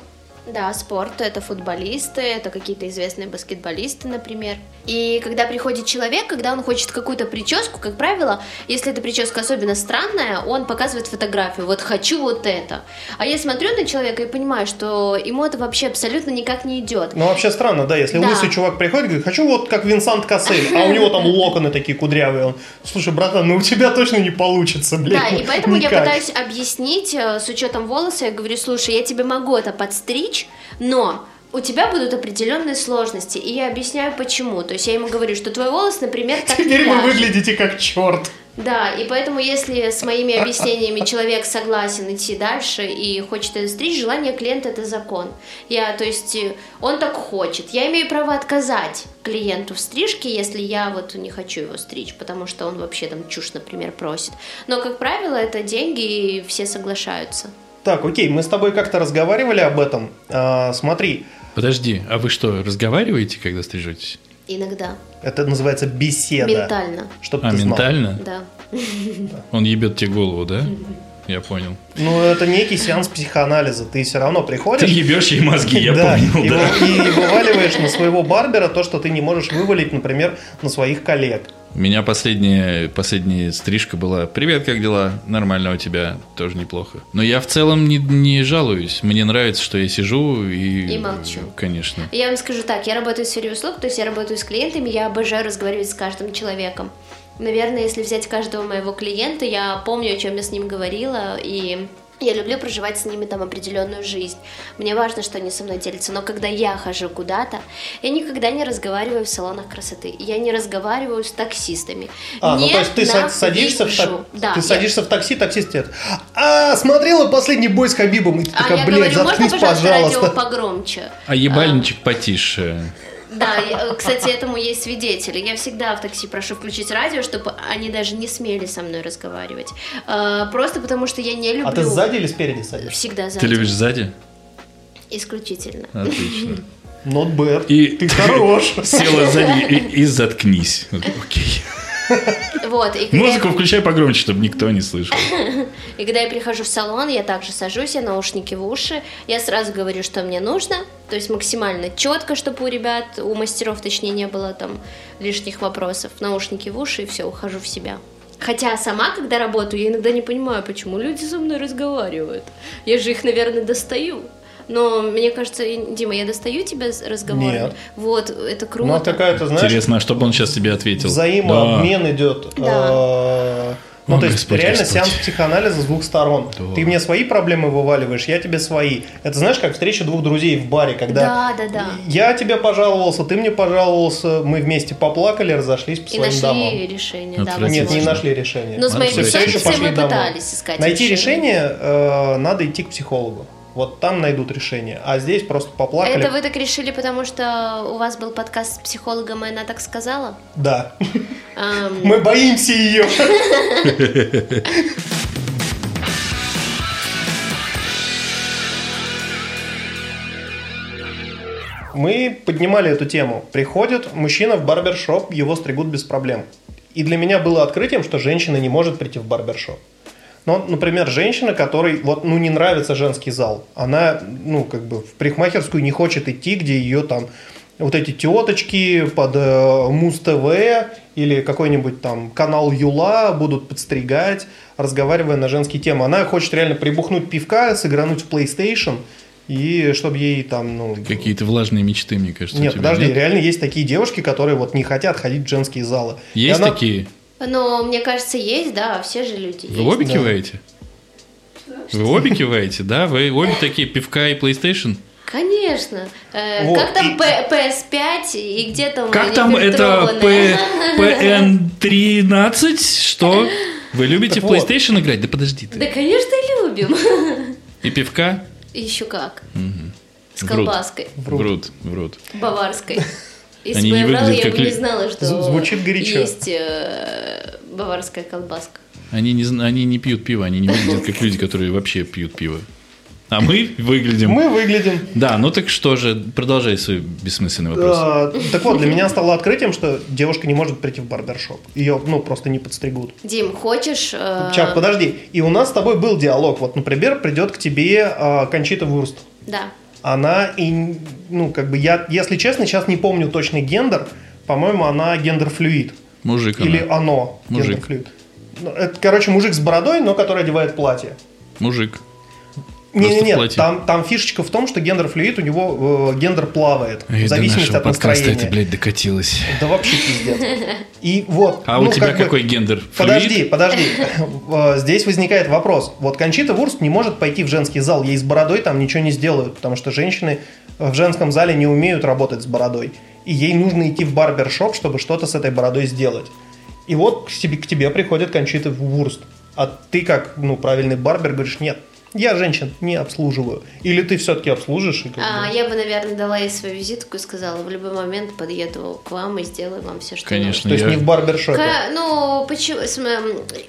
Да, спорт это футболисты, это какие-то известные баскетболисты, например. И когда приходит человек, когда он хочет какую-то прическу, как правило, если эта прическа особенно странная, он показывает фотографию, вот хочу вот это. А я смотрю на человека и понимаю, что ему это вообще абсолютно никак не идет. Ну, вообще странно, да, если Да. лысый чувак приходит и говорит, хочу вот как Винсант Кассель, а у него там локоны такие кудрявые. Он, слушай, братан, ну у тебя точно не получится, блин. Да, и поэтому я никак». пытаюсь объяснить э, с учетом волоса, я говорю, слушай, я тебе могу это подстричь, но у тебя будут определенные сложности, и я объясняю почему. То есть я ему говорю, что твой волос, например, так Теперь вы выглядите как черт. Да, и поэтому, если с моими объяснениями [LAUGHS] человек согласен идти дальше и хочет это стричь, желание клиента это закон. Я, то есть, э, он так хочет. Я имею право отказать клиенту в стрижке, если я вот не хочу его стричь, потому что он вообще там чушь, например, просит. Но, как правило, это деньги, и все соглашаются. Так, окей, мы с тобой как-то разговаривали об этом. А, смотри, Подожди, а вы что, разговариваете, когда стрижетесь? Иногда. Это называется беседа. Ментально. Чтоб А, ментально? Да. Он ебет тебе голову, да? [LAUGHS] Я понял. Ну, это некий сеанс психоанализа. Ты все равно Ты приходишь... ебешь ей мозги, я да, понял, и, да. вы- и вываливаешь на своего барбера то, что ты не можешь вывалить, например, на своих коллег. У меня последняя, последняя стрижка была «Привет, как дела? Нормально у тебя?» Тоже неплохо. Но я в целом не, не жалуюсь. Мне нравится, что я сижу и... И молчу. Конечно. Я вам скажу так, я работаю в сфере услуг, то есть я работаю с клиентами, я обожаю разговаривать с каждым человеком. Наверное, если взять каждого моего клиента, я помню, о чем я с ним говорила, и я люблю проживать с ними там определенную жизнь. Мне важно, что они со мной делятся, но когда я хожу куда-то, я никогда не разговариваю в салонах красоты, я не разговариваю с таксистами. А, ну Не то есть ты са- садишься в, так- Да, ты я- садишься в такси, таксист тебе, а, смотрела последний бой с Хабибом, и ты А такая, я блядь, говорю, можно, пожалуйста, радио пожалуйста. погромче? А ебальничек потише. Да, я- кстати, этому есть свидетели. Я всегда в такси прошу включить радио, чтобы они даже не смели со мной разговаривать. А, Просто потому что я не люблю... А ты сзади или спереди садишься? Всегда сзади. Ты любишь сзади? Исключительно. Отлично. Not bad. И Ты хорош. [LAUGHS] Села сзади и, и заткнись. Окей. Вот, и Музыку я, включай погромче, чтобы никто не слышал. [LAUGHS] и когда я прихожу в салон, я также сажусь, я наушники в уши, я сразу говорю, что мне нужно, то есть максимально четко, чтобы у ребят, у мастеров, точнее, не было там лишних вопросов. Наушники в уши, и все, ухожу в себя. Хотя сама, когда работаю, я иногда не понимаю, почему люди со мной разговаривают. Я же их, наверное, достаю. Но мне кажется, Дима, я достаю тебя с разговорами. Нет. Вот, это круто. Ну, какая-то, знаешь, Интересно, а чтобы он сейчас тебе ответил? взаимообмен идет. Да. Ну, О, то есть, Господь, реально Господь. сеанс психоанализа с двух сторон. Да. Ты мне свои проблемы вываливаешь, я тебе свои. Это знаешь, как встреча двух друзей в баре, когда Да, да, да. я тебе пожаловался, ты мне пожаловался, мы вместе поплакали, разошлись по И своим нашли домам. решение, да. Нет, не нашли решения. Но с Отвратительно. Все пошли мы домой. пытались искать Найти решение э, надо идти к психологу. Вот там найдут решение. А здесь просто поплакали. Это вы так решили, потому что у вас был подкаст с психологом, и она так сказала? Да. Мы боимся ее. Мы поднимали эту тему. Приходит мужчина в барбершоп, его стригут без проблем. И для меня было открытием, что женщина не может прийти в барбершоп. Но, например, женщина, которой вот, ну, не нравится женский зал, она, ну, как бы в парикмахерскую не хочет идти, где ее там вот эти теточки под э, Муз-ТВ или какой-нибудь там канал Юла будут подстригать, разговаривая на женские темы. Она хочет реально прибухнуть пивка, сыгрануть в PlayStation, и чтобы ей там, ну... Какие-то влажные мечты, мне кажется, Нет, подожди, нет? реально есть такие девушки, которые вот не хотят ходить в женские залы. И Есть она- такие? Но мне кажется, есть, да, все же люди Вы есть. обе да. киваете? Вы обе киваете, да? Вы обе такие пивка и PlayStation? Конечно. Э, Вот, Как там и- П- PS5 и где там Как они там это? P- PN13? [LAUGHS] Что? Вы любите Так в вот. PlayStation играть? Да подожди Да, ты. конечно, любим. И пивка? Еще как. С Врут. колбаской Врут, врут. баварской. Если Они бы я выглядят я как бы не знала, что звучит горячо. есть э, баварская колбаска. Они не, они не пьют пиво, они не выглядят как люди, которые вообще пьют пиво. А мы выглядим. Мы выглядим Да, ну так что же, продолжай свой бессмысленный вопрос. Э, Так вот, для меня стало открытием, что девушка не может прийти в барбершоп. Ее, ну, просто не подстригут. Дим, хочешь... э, Сейчас, подожди. И у нас с тобой был диалог. Вот, например, придет к тебе э, Кончита Вурст. Да. Она и, ну, как бы я, если честно, сейчас не помню точный гендер. По-моему, она гендер-флюид. Мужик она. Или оно Мужик. гендер-флюид. Ну, Это, короче, мужик с бородой, но который одевает платье. Мужик. Просто Не, не, в нет, платье. там, там фишечка в том, что гендер-флюид у него э, гендер плавает. Эй, в зависимости от настроения. это, блядь, докатилось. Да вообще пиздец. И вот. А ну, у тебя как бы- какой гендер? Подожди, Флюид? подожди. Э, Здесь возникает вопрос. Вот Кончита Вурст не может пойти в женский зал. Ей с бородой там ничего не сделают, потому что женщины в женском зале не умеют работать с бородой. И ей нужно идти в барбершоп, чтобы что-то с этой бородой сделать. И вот к тебе, к тебе приходит Кончита Вурст. А ты как, ну, правильный барбер, говоришь, нет, Я женщин не обслуживаю. Или ты все-таки обслужишь? И как А, бы- я бы, наверное, дала ей свою визитку и сказала, в любой момент подъеду к вам и сделаю вам все, что Конечно. То есть я- не в барбершопе. Ка- Ну, почему,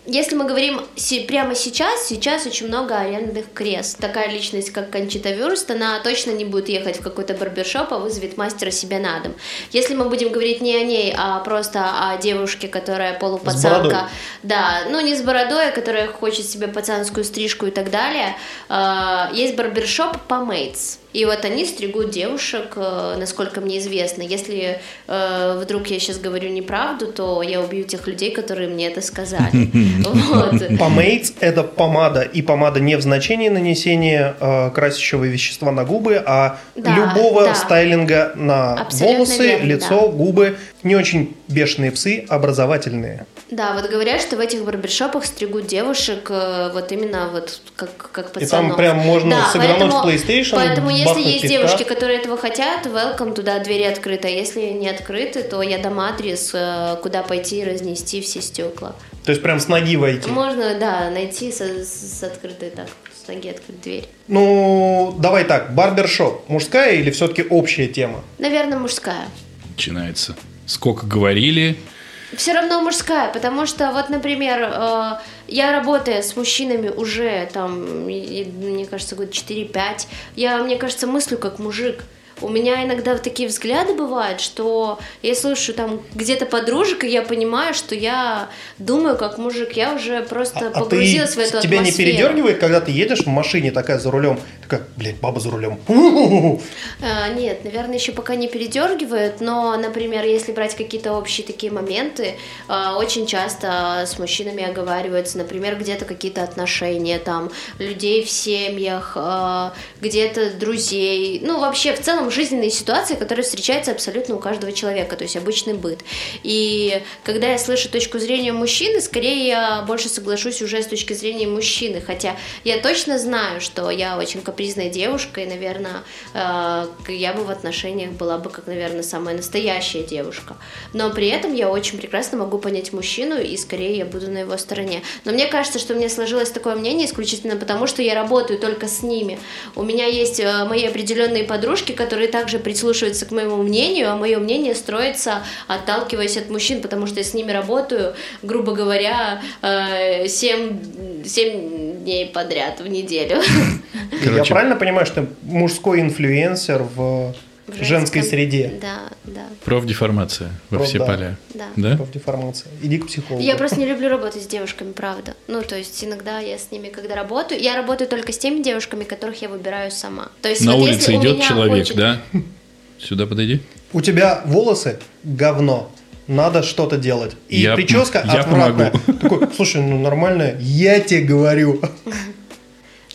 если мы говорим прямо сейчас, сейчас очень много арендных крест. Такая личность, как Кончита Вюрст, она точно не будет ехать в какой-то барбершоп, а вызовет мастера себе на дом. Если мы будем говорить не о ней, а просто о девушке, которая полупацанка, да, ну не с бородой, а которая хочет себе пацанскую стрижку и так далее, есть барбершоп Помейтс. И вот они стригут девушек, э, насколько мне известно. Если э, вдруг я сейчас говорю неправду, то я убью тех людей, которые мне это сказали. [LAUGHS] Помейтс – это помада, и помада не в значении нанесения э, красящего вещества на губы, а любого стайлинга на волосы, лицо, губы. Не очень бешеные псы, образовательные. Да, вот говорят, что в этих барбершопах стригут девушек э, вот именно вот как, как И пацанов. там прям можно Да, сыгрануть поэтому- в PlayStation, Поэтому если бахнуть есть пивка. девушки, которые этого хотят, welcome, туда двери открыты. А если не открыты, то я дам адрес, э, куда пойти и разнести все стекла. То есть прям с ноги войти. Можно, да, найти со- с, с открытой так, с ноги открыть дверь. Ну, давай так, барбершоп мужская или все-таки общая тема? Наверное, мужская. Начинается. Сколько говорили, Все равно мужская, потому что вот, например, э, я работаю с мужчинами уже там, мне кажется, год 4-5, я, мне кажется, мыслю как мужик. У меня иногда вот такие взгляды бывают, что я слышу там где-то подружек, и я понимаю, что я думаю как мужик. Я уже просто А, а ты, погрузилась в эту тебя не атмосферу. передергивает, когда ты едешь в машине такая за рулем, такая, блядь, баба за рулем. [LAUGHS] А, Нет, наверное, еще пока не передергивает, но, например, если брать какие-то общие такие моменты, а, очень часто с мужчинами оговариваются, например, где-то какие-то отношения, там, людей в семьях, а, где-то друзей, ну, вообще, в целом, жизненные ситуации, которые встречаются абсолютно у каждого человека, то есть обычный быт. И когда я слышу точку зрения мужчины, скорее я больше соглашусь уже с точки зрения мужчины, хотя я точно знаю, что я очень капризная девушка, и, наверное, э, я бы в отношениях была бы, как, наверное, самая настоящая девушка. Но при этом я очень прекрасно могу понять мужчину, и скорее я буду на его стороне. Но мне кажется, что у меня сложилось такое мнение исключительно потому, что я работаю только с ними. У меня есть э, мои определенные подружки, которые также прислушиваются к моему мнению, а мое мнение строится, отталкиваясь от мужчин, потому что я с ними работаю, грубо говоря, 7, 7 дней подряд в неделю. Я Короче. правильно понимаю, что мужской инфлюенсер в, В женской среде? Да, да, профдеформация во Про- все да. поля. да. Да? Профдеформация. Иди к психологу. Я просто не люблю работать с девушками, правда. Ну, то есть иногда я с ними, когда работаю, я работаю только с теми девушками, которых я выбираю сама. То есть На вот улице идет человек, хочет- да? Сюда подойди. У тебя волосы говно. Надо что-то делать. И Я- прическа я отвратная. помогу. Такой, слушай, ну нормальная. Я тебе говорю. [LAUGHS]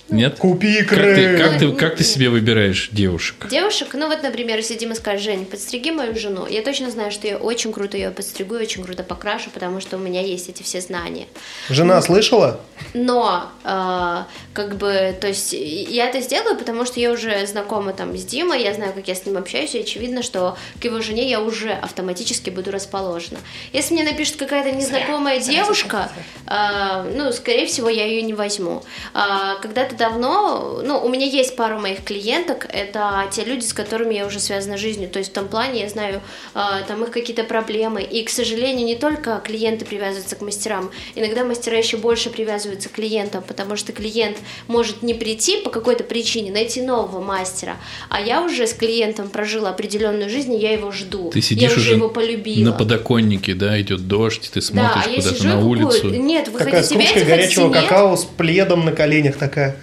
Нет? Купи Как икры. ты, как, ты, как ты себе выбираешь девушек? Девушек, ну вот, например, если Дима скажет, Жень, подстриги мою жену, я точно знаю, что я очень круто ее подстригу и очень круто покрашу, потому что у меня есть эти все знания. Жена слышала? Но, э, как бы, то есть, я это сделаю, потому что я уже знакома там с Димой, я знаю, как я с ним общаюсь, и очевидно, что к его жене я уже автоматически буду расположена. Если мне напишет какая-то незнакомая девушка, э, ну, скорее всего, я ее не возьму. А, Когда-то давно, ну, у меня есть пару моих клиенток, это те люди, с которыми я уже связана жизнью, то есть в том плане я знаю э, там их какие-то проблемы, и, к сожалению, не только клиенты привязываются к мастерам, иногда мастера еще больше привязываются к клиентам, потому что клиент может не прийти по какой-то причине, найти нового мастера, а я уже с клиентом прожила определенную жизнь, и я его жду. Ты сидишь я уже уже его полюбила. на подоконнике, да, идет дождь, ты да, смотришь а я куда-то на улицу. Нет, вы Такая с хотите кружкой верить, хотите горячего нет? какао с пледом на коленях такая.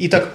И так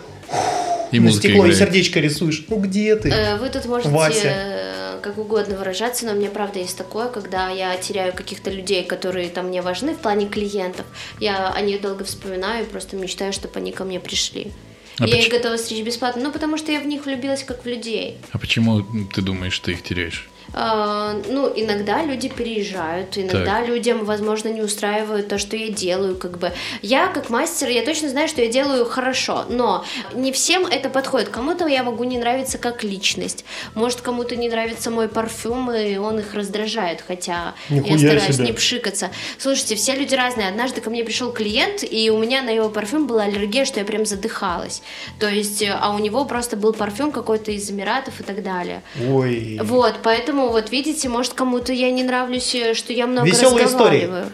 И на стекло и играет. сердечко рисуешь. Ну где ты? Э, Вы тут можете Вася. э, как угодно выражаться, но мне правда есть такое, когда я теряю каких-то людей, которые там мне важны в плане клиентов. Я о них долго вспоминаю и просто мечтаю, чтобы они ко мне пришли. А я поч- их готова стричь бесплатно, ну потому что я в них влюбилась как в людей. А почему ты думаешь, что их теряешь? А, ну, иногда люди переезжают, иногда Так. людям, возможно, не устраивают то, что я делаю, как бы. Я, как мастер, я точно знаю, что я делаю хорошо, но не всем это подходит. Кому-то я могу не нравиться как личность, может, кому-то не нравится мой парфюм, и он их раздражает, хотя Нихуя я стараюсь себе. не пшикаться. Слушайте, все люди разные. Однажды ко мне пришел клиент, и у меня на его парфюм была аллергия, что я прям задыхалась. То есть, а у него просто был парфюм какой-то из Эмиратов и так далее. Ой. Вот, поэтому вот видите, может кому-то я не нравлюсь, э, что я много Веселые истории. разговариваю.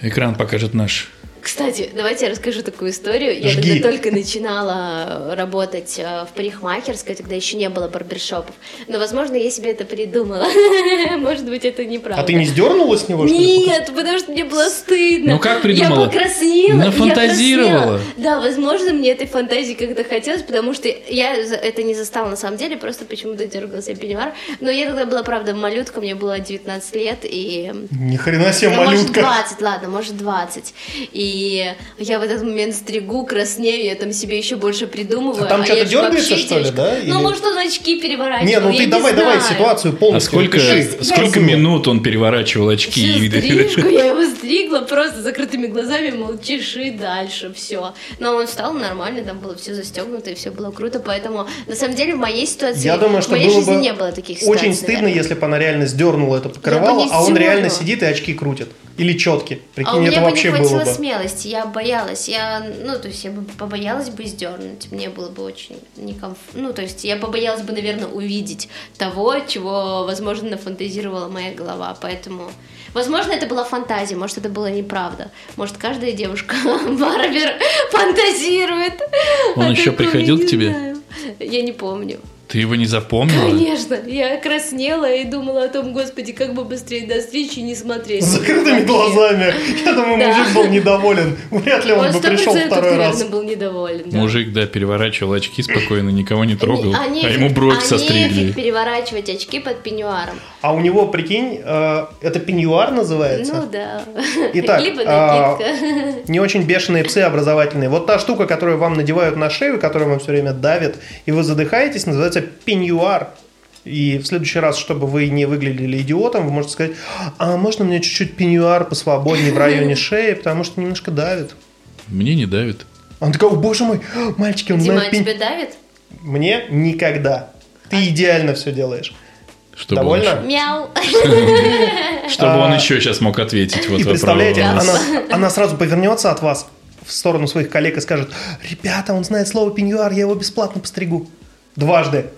Экран покажет наш. Кстати, давайте я расскажу такую историю. Я Жги. когда только начинала работать э, в парикмахерской, тогда еще не было барбершопов. Но, возможно, я себе это придумала. [LAUGHS] Может быть, это неправда. А ты не сдернула с него, что ли? Нет, потому что мне было стыдно. Ну, как придумала? Я покраснела. Нафантазировала. я. Да, возможно, мне этой фантазии как-то хотелось, потому что я это не застала на самом деле, просто почему-то дергался пеньюар. Но я тогда была, правда, малютка, мне было 19 лет, и... Ни хрена себе, Ну, может, малютка. 20, ладно, может, 20. И я в этот момент стригу, краснею, я там себе еще больше придумываю. А там что-то я же дергается, что ли, да? Ну, Или- может, он очки переворачивал, Не, ну я ты давай, давай ситуацию А полностью. сколько, опиши. я сколько знаю. минут он переворачивал очки? Всю и- [LAUGHS] стрижку, я его стригла просто закрытыми глазами, мол, чеши дальше, все. Но он встал нормально, там было все застегнуто, и все было круто, поэтому, на самом деле, в моей ситуации, Я думаю, что в моей было жизни бы не было таких ситуаций, очень стыдно, наверное. если бы она реально сдернула это покрывало, а он реально сидит и очки крутит. Или четки. Прикинь, А у меня это бы не вообще хватило было бы. смелости, я боялась, я, ну, то есть я бы побоялась бы сдернуть, мне было бы очень некомфортно, ну, то есть я побоялась бы, наверное, увидеть того, чего, возможно, нафантазировала моя голова, поэтому, возможно, это была фантазия, может, это было неправда, может, каждая девушка [LAUGHS] Барбер фантазирует. Он о еще приходил я к не тебе? знаю. Я не помню. Ты его не запомнила? Конечно, я краснела и думала о том, господи, как бы быстрее до встречи не смотреть. С закрытыми глазами. Я думаю, Да. мужик был недоволен. Вряд ли он, Он бы пришел второй раз. был недоволен. да. Мужик, да, переворачивал очки спокойно, никого не трогал, А, а нефиг- ему бровь а состригли. нефиг переворачивать очки под пеньюаром. А у него, прикинь, э, это пеньюар называется? Ну да. Итак, Либо а, накидка. Не очень бешеные псы образовательные. Вот та штука, которую вам надевают на шею, которая вам все время давит, и вы задыхаетесь, называется пеньюар. И в следующий раз, чтобы вы не выглядели идиотом, вы можете сказать, а можно мне чуть-чуть пеньюар посвободнее в районе [LAUGHS] шеи, потому что немножко давит. Мне не давит. Он такой, о боже мой, мальчики, он Дима, знает а пень-». тебе давит? Мне никогда. Ты идеально все делаешь. Чтобы, Довольно? Мяу. [LAUGHS] чтобы он А, еще сейчас мог ответить. Вот и представляете, она, она сразу повернется от вас в сторону своих коллег и скажет, ребята, он знает слово пеньюар, я его бесплатно постригу. Дважды.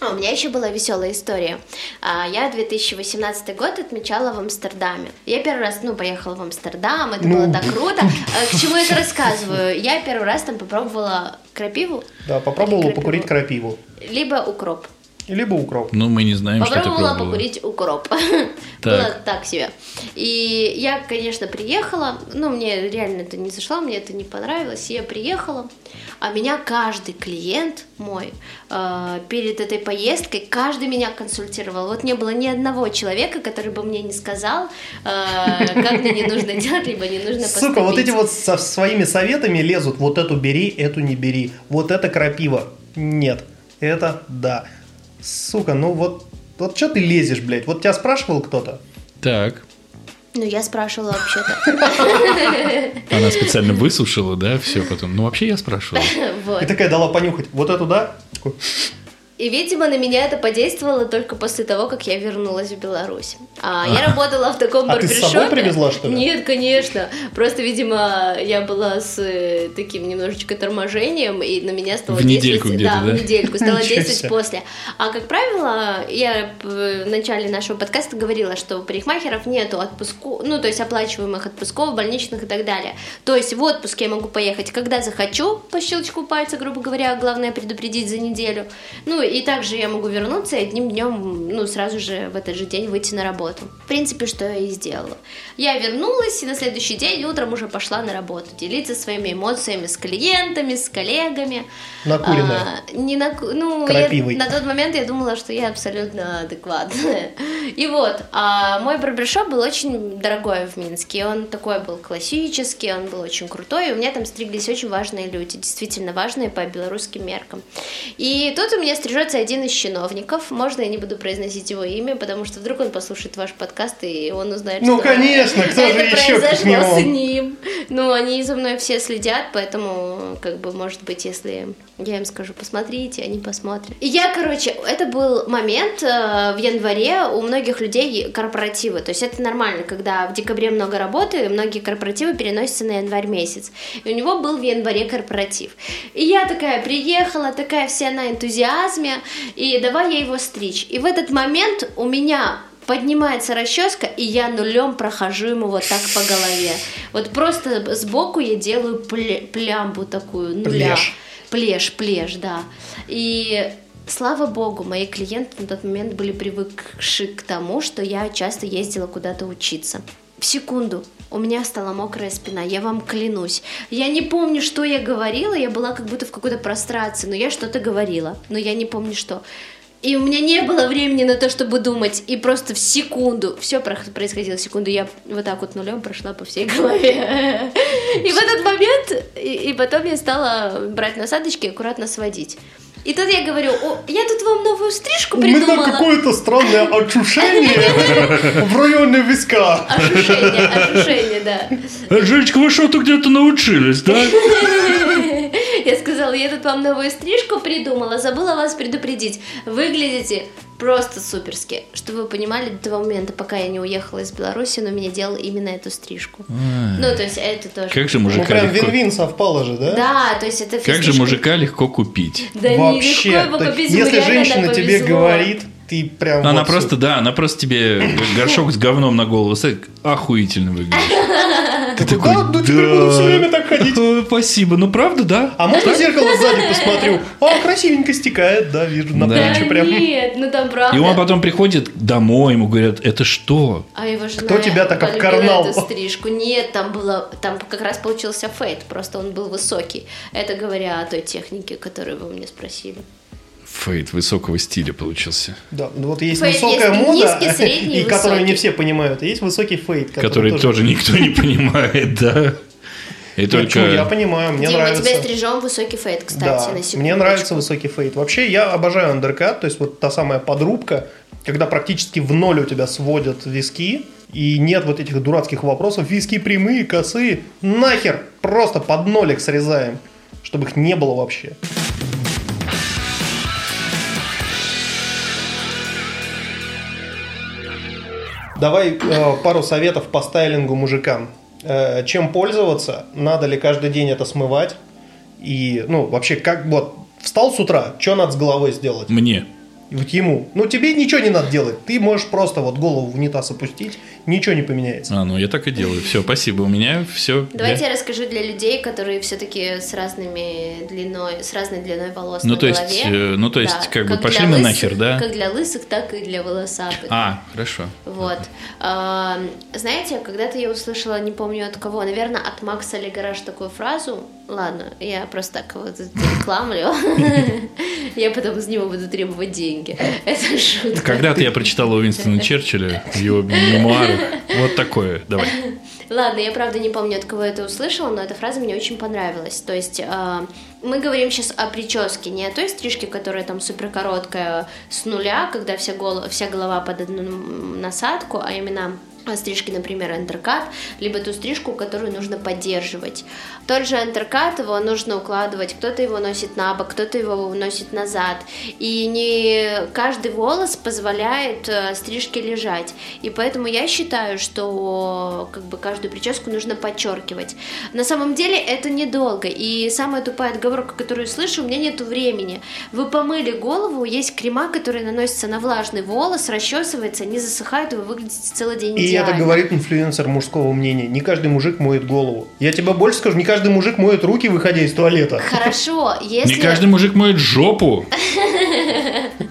А, у меня еще была веселая история. А, Я 2018 год отмечала в Амстердаме. Я первый раз, ну, поехала в Амстердам, это Ну, было так круто. [LAUGHS] А, К чему я это рассказываю? Я первый раз там попробовала крапиву, Да, попробовала покурить крапиву. либо укроп. Либо укроп. Ну, мы не знаем, что ты Попробовала пробовала. покурить укроп. [LAUGHS] Так. Было так себе. И я, конечно, приехала. Ну, мне реально это не зашло, мне это не понравилось. И я приехала. А меня каждый клиент мой э, перед этой поездкой, каждый меня консультировал. Вот не было ни одного человека, который бы мне не сказал, э, как мне не нужно делать, либо не нужно поступить. Сука, вот эти вот со своими советами лезут. Вот эту бери, эту не бери. Вот это крапива. Нет. Это да. Сука, ну вот... Вот что ты лезешь, блядь? Вот тебя спрашивал кто-то? Так. Ну, я спрашивала вообще-то. [LAUGHS] Она специально высушила, да, все потом. Ну, вообще я спрашивал. [LAUGHS] Вот. И такая дала понюхать. Вот эту, да? И, видимо, на меня это подействовало только после того, как я вернулась в Беларусь. А, я работала в таком А ты с барбершопе. собой привезла, что ли? Нет, конечно. Просто, видимо, я была с э, таким немножечко торможением, и на меня стало В недельку действовать... где-то, да, да? в недельку. [LAUGHS] Стало действовать после. А, как правило, я в начале нашего подкаста говорила, что у парикмахеров нету отпуску, ну, то есть оплачиваемых отпусков, больничных и так далее. То есть в отпуск я могу поехать, когда захочу, по щелчку пальца, грубо говоря, главное предупредить за неделю. Ну, и также я могу вернуться и одним днем, ну, сразу же в этот же день выйти на работу. В принципе, что я и сделала. Я вернулась, и на следующий день утром уже пошла на работу, делиться своими эмоциями с клиентами, с коллегами. Накуренная. А, не на, ну, я- Крапивой. на тот момент я думала, что я абсолютно адекватная. И вот, а мой барбершоп был очень дорогой в Минске. Он такой был классический, он был очень крутой. И у меня там стриглись очень важные люди, действительно важные по белорусским меркам. И тут у меня стрижет бережется один из чиновников. Можно я не буду произносить его имя, потому что вдруг он послушает ваш подкаст и он узнает, Ну, что конечно, кто же это еще, как не произошло с ним. Ну, они за мной все следят, поэтому, как бы, может быть, если я им скажу, посмотрите, они посмотрят. И я, короче, это был момент э, в январе у многих людей корпоративы. То есть это нормально, когда в декабре много работы, и многие корпоративы переносятся на январь месяц. И у него был в январе корпоратив. И я такая приехала, такая вся на энтузиазме, и давай я его стричь. И в этот момент у меня поднимается расческа, и я нулем прохожу ему вот так по голове. Вот просто сбоку я делаю пле- плямбу такую, нуля. Плешь. Плешь, плешь, да. И слава богу, мои клиенты на тот момент были привыкши к тому, что я часто ездила куда-то учиться. В секунду у меня стала мокрая спина, я вам клянусь. Я не помню, что я говорила, я была как будто в какой-то прострации, но я что-то говорила, но я не помню что. И у меня не было времени на то, чтобы думать, и просто в секунду, все происходило в секунду, я вот так вот нулем прошла по всей голове. [LAUGHS] И в этот момент, и, и потом я стала брать насадочки и аккуратно сводить. И тут я говорю, О, я тут вам новую стрижку У меня придумала. какое-то странное ошушение в районе виска. Ошушение, ошушение, да. Женечка, вы что-то где-то научились, да? Я сказала, я тут вам новую стрижку придумала, забыла вас предупредить. Выглядите просто суперски. Чтобы вы понимали, до того момента, пока я не уехала из Беларуси, у меня делал именно эту стрижку. Ну, то есть это тоже... Как же Ну, мужика прям легко... вин-вин совпало же, да? Да, то есть это Как же мужика легко купить? Да Вообще. нелегко его То есть, купить, если женщина тебе говорит, ты прям Она вот просто, да, она просто тебе горшок с говном на голову охуительно выглядишь. Ты такой, да, ну теперь буду все время так ходить. [LAUGHS] Спасибо, ну правда, да? А можно зеркало сзади посмотрю? А, красивенько стекает, да, вижу на плечи прям. нет, ну там правда. И он потом приходит домой, ему говорят, это что? А его жена Кто тебя так обкарнал? эту стрижку. Нет, там было, там как раз получился фейт, просто он был высокий. Это говоря о той технике, которую вы мне спросили. Fade высокого стиля получился. Да, ну вот есть fade высокая есть мода, низкий, средний, [LAUGHS] и которую не все понимают. И есть высокий fade, Который тоже никто не понимает, да? И Почему? Я только... понимаю, мне Дима, нравится. тебя стрижем высокий fade, кстати, Да, на секундочку. мне нравится высокий fade. Вообще, я обожаю андеркат, то есть вот та самая подрубка, когда практически в ноль у тебя сводят виски, и нет вот этих дурацких вопросов, виски прямые, косые, нахер, просто под нолик срезаем, чтобы их не было вообще. Давай э, пару советов по стайлингу мужикам. Э, чем пользоваться? Надо ли каждый день это смывать? И, ну, вообще, как вот встал с утра, что надо с головой сделать? Мне. И вот ему. Ну, тебе ничего не надо делать. Ты можешь просто вот голову в унитаз опустить, ничего не поменяется. А, ну я так и делаю. Все, спасибо. У меня все. Давайте я расскажу для людей, которые все-таки с разными длиной, с разной длиной волос Ну, на то есть, голове. э, ну, то есть, как бы для пошли мы лысых- нахер, да? Как для лысых, так и для волосатых. А, хорошо. Вот. А, знаете, когда-то я услышала, не помню от кого, наверное, от Макса Легараж такую фразу. Ладно, я просто так вот [LAUGHS] рекламлю. [LAUGHS] Я потом с него буду требовать деньги. [LAUGHS] Это шутка. Когда-то я прочитал у Уинстона Черчилля в его мемуарах. Вот такое. Давай. Ладно, я правда не помню, от кого это услышала, но эта фраза мне очень понравилась. То есть э, мы говорим сейчас о прическе, не о той стрижке, которая там супер короткая с нуля, когда вся, голова, вся голова под одну насадку, а именно о стрижке, например, андеркат, либо ту стрижку, которую нужно поддерживать. Тот же андеркат, его нужно укладывать, кто-то его носит на бок, кто-то его носит назад, и не каждый волос позволяет э, стрижке лежать, и поэтому я считаю, что как бы каждую прическу нужно подчеркивать. На самом деле это недолго, и самая тупая отговорка, которую слышу, у меня нету времени. Вы помыли голову, есть крема, которые наносятся на влажный волос, расчесывается, они засыхают, и вы выглядите целый день идеально. Это говорит инфлюенсер мужского мнения. Не каждый мужик моет голову. Я тебе больше скажу, не каждый мужик моет руки, выходя из туалета. Хорошо, если... Не каждый мужик моет жопу. [LAUGHS]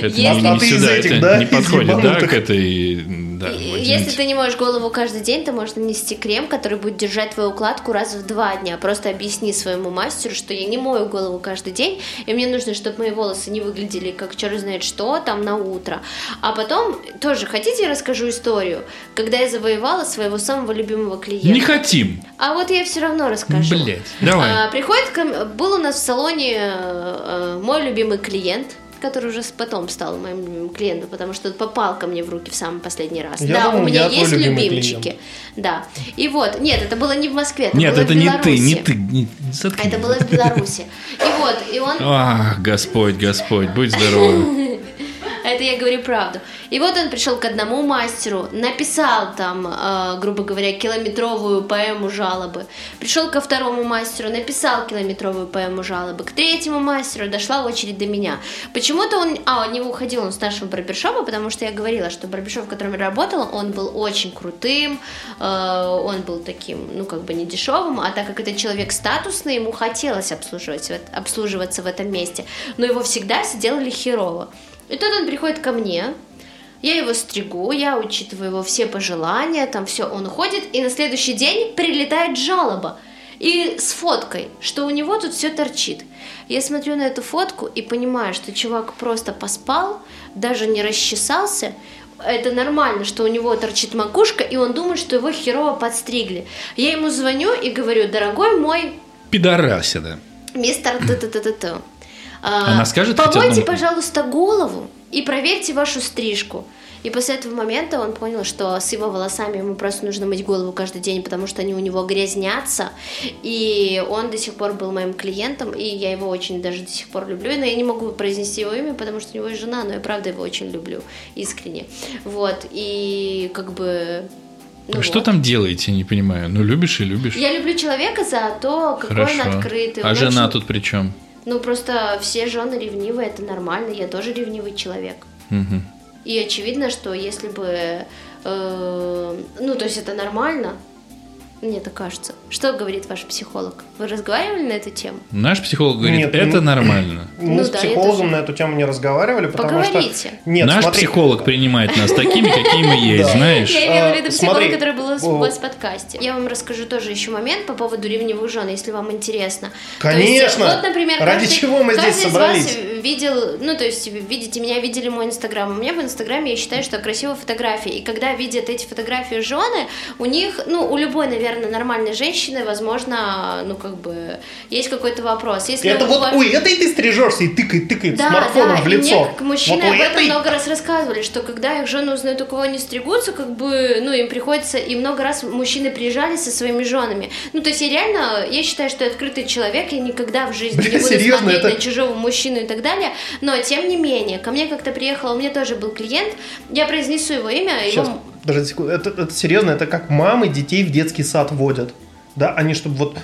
Это Если- не, не ты сюда, этих, это да, не подходит, да, к этой... Да. Если ты не моешь голову каждый день, то можно нанести крем, который будет держать твою укладку раз в два дня. Просто объясни своему мастеру, что я не мою голову каждый день, и мне нужно, чтобы мои волосы не выглядели как черт знает что там на утро. А потом тоже, хотите, я расскажу историю, когда я завоевала своего самого любимого клиента? Не хотим. А вот я все равно расскажу. Блять, давай. А, приходит, ко был у нас в салоне э, э, мой любимый клиент, который уже потом стал моим любимым клиентом, потому что он попал ко мне в руки в самый последний раз. Я да, думал, у меня есть любимчики. клиент. Да. И вот, нет, это было не в Москве, это Нет, было это в не ты, Беларуси. не ты. не- заткнись. Это было в Беларуси. И вот, и он Ах, Господь, Господь, будь здоров. [LAUGHS] Это я говорю правду. И вот он пришел к одному мастеру, написал там, э, грубо говоря, километровую поэму жалобы. Пришел ко второму мастеру, написал километровую поэму жалобы. К третьему мастеру дошла очередь до меня. Почему-то он, а, он не уходил, он с нашего барбершопа, потому что я говорила, что барбершоп, в котором я работала, он был очень крутым, э, он был таким, ну, как бы не дешевым, а так как это человек статусный, ему хотелось обслуживать, обслуживаться в этом месте, но его всегда сделали херово. И тут он приходит ко мне, я его стригу, я учитываю его все пожелания, там все, он уходит, и на следующий день прилетает жалоба. И с фоткой, что у него тут все торчит. Я смотрю на эту фотку и понимаю, что чувак просто поспал, даже не расчесался. Это нормально, что у него торчит макушка, и он думает, что его херово подстригли. Я ему звоню и говорю, дорогой мой Пидорасина. мистер т-т-т-т-т. А, Она скажет Помойте, пожалуйста, голову и проверьте вашу стрижку. И после этого момента он понял, что с его волосами ему просто нужно мыть голову каждый день, потому что они у него грязнятся. И он до сих пор был моим клиентом, и я его очень даже до сих пор люблю. Но я не могу произнести его имя, потому что у него есть жена, но я правда его очень люблю, искренне. Вот, и как бы... ну Что вот. там делаете, не понимаю. Ну, любишь и любишь. Я люблю человека за то, какой Хорошо. он открытый. А он жена очень- тут при чем? Ну, просто все жены ревнивые, это нормально, я тоже ревнивый человек. Мгм. И очевидно, что если бы... э, ну, то есть это нормально, мне так кажется. Что говорит ваш психолог? Вы разговаривали на эту тему? Наш психолог говорит, Нет, это ну- нормально. [CLEARS THROAT] Мы Ну с да, психологом тоже. на эту тему не разговаривали, потому Поговорите. что... Нет, Наш смотри, психолог принимает нас такими, какие мы есть, знаешь? Я имею в А, виду психолога, смотри, который был у вас в подкасте. Я вам расскажу тоже еще момент по поводу ревнивых жен, если вам интересно. Конечно! вот, например, Ради чего мы здесь собрались? вас видел, ну, то есть, видите меня, видели мой инстаграм. У меня в инстаграме, я считаю, что красивые фотографии. И когда видят эти фотографии жены, у них, ну, у любой, наверное, нормальной женщины, возможно, ну, как бы, есть какой-то вопрос. Если Это вот вас- у этой ты стрижешься и тыкает, тыкает да, смартфоном да, в лицо. мне как мужчины вот об этом этой... много раз рассказывали, что когда их жены узнают, у кого они стригутся, как бы, ну, им приходится, и много раз мужчины приезжали со своими женами. Ну, то есть я реально, я считаю, что я открытый человек, я никогда в жизни Бля, не буду серьезно, смотреть это- на чужого мужчину и так далее, но тем не менее, ко мне как-то приехал, у меня тоже был клиент, я произнесу его имя, Сейчас, его... подожди секунду. Это, это серьезно, это как мамы детей в детский сад водят. Да, они, чтобы вот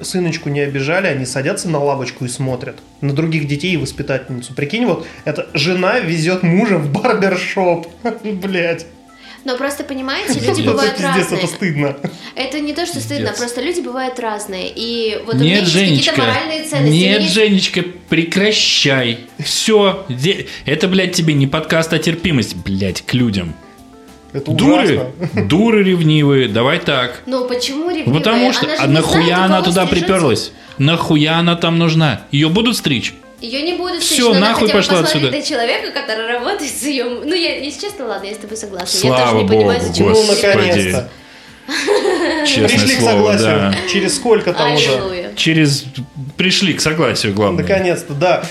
сыночку не обижали, они садятся на лавочку и смотрят на других детей и воспитательницу. Прикинь, вот это жена везет мужа в барбершоп. [LAUGHS] Блять. Но просто, понимаете, люди Это бывают пиздец, разные. это стыдно. Это не то, что стыдно, Пиздец. просто люди бывают разные. И вот у меня Нет, есть какие-то Женечка, моральные ценности. нет, есть- Женечка, прекращай. Все, это, блядь, тебе не подкаст, а терпимость, блядь, к людям. Это Дуры, ужасно. [LAUGHS] дуры ревнивые, давай так. Ну почему ревнивая? Потому что, Она же а нахуя знает, она туда стрижется. приперлась? Нахуя она там нужна? Ее будут стричь? Ее не будут стричь, но она нахуй хотя бы пошла отсюда. на человека, который работает с ее... Ну, я, если честно, ладно, я с тобой согласна. я Слава тоже не понимаю, богу, зачем... Ну, Господи. наконец-то. Честное Пришли к слово, согласию. да. Через сколько там уже? Аллилуйя. Через... Пришли к согласию, главное. Наконец-то, да.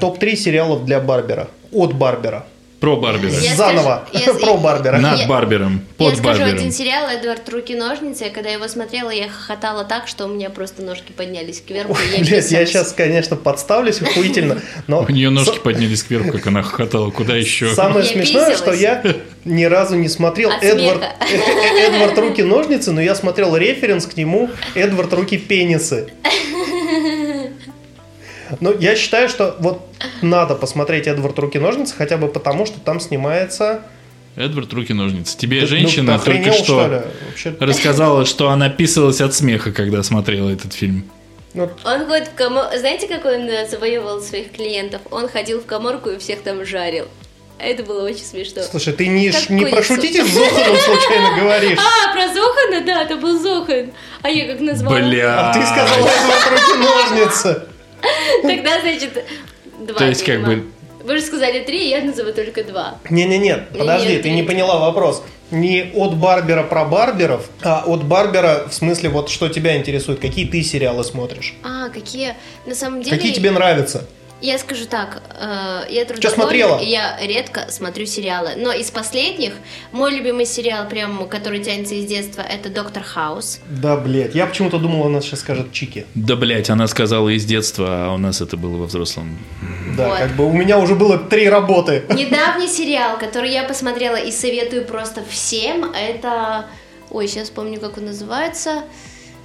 Топ-3 сериалов для Барбера. От Барбера. Про Барбера. Я Заново. скажу- я- [LAUGHS] Про Барбера. Над я- Барбером. Я Под скажу Барбером. один сериал «Эдвард. Руки-ножницы». Когда я его смотрела, я хохотала так, что у меня просто ножки поднялись кверху. и я Блять, я сейчас, конечно, подставлюсь охуительно, но [LAUGHS] У нее ножки поднялись кверху, как она хохотала. Куда еще? самое Я смешное, писалась. что я ни разу не смотрел От Эдвард, [LAUGHS] Эдвард руки-ножницы, но я смотрел референс к нему Эдвард руки-пенисы. Но я считаю, что вот надо посмотреть Эдвард руки-ножницы, хотя бы потому, что там снимается Эдвард руки-ножницы. Тебе Ты- женщина ну, ты только охренел, что, ли? Вообще, рассказала, что она писалась от смеха, когда смотрела этот фильм. ну, Он ходит в коморку. Знаете, как он э, завоевывал своих клиентов? Он ходил в коморку и всех там жарил. Это было очень смешно. слушай, ты не, Как не про курицу. шутите с [LAUGHS] Зоханом случайно говоришь? А, про Зохана, да, это был Зохан. А я как назвала? Бля. А ты сказала Эдвард руки-ножницы. [LAUGHS] Тогда, значит, два. То есть, как бы- Вы же сказали три, я назову только два. Не-не-не, подожди, Нет, ты не поняла вопрос. Не от Барбера про Барберов, а от Барбера, в смысле, вот что тебя интересует, какие ты сериалы смотришь, А, какие... На самом деле... какие тебе нравятся. Я скажу так, э, я трудоголик, Чё смотрела? и я редко смотрю сериалы. Но из последних, мой любимый сериал, прям, который тянется из детства, это «Доктор Хаус». Да, блядь, я почему-то думал, она сейчас скажет Чики. Да, блядь, она сказала из детства, а у нас это было во взрослом. Да, Вот. как бы у меня уже было три работы. Недавний сериал, который я посмотрела и советую просто всем, это... Ой, сейчас помню, как он называется.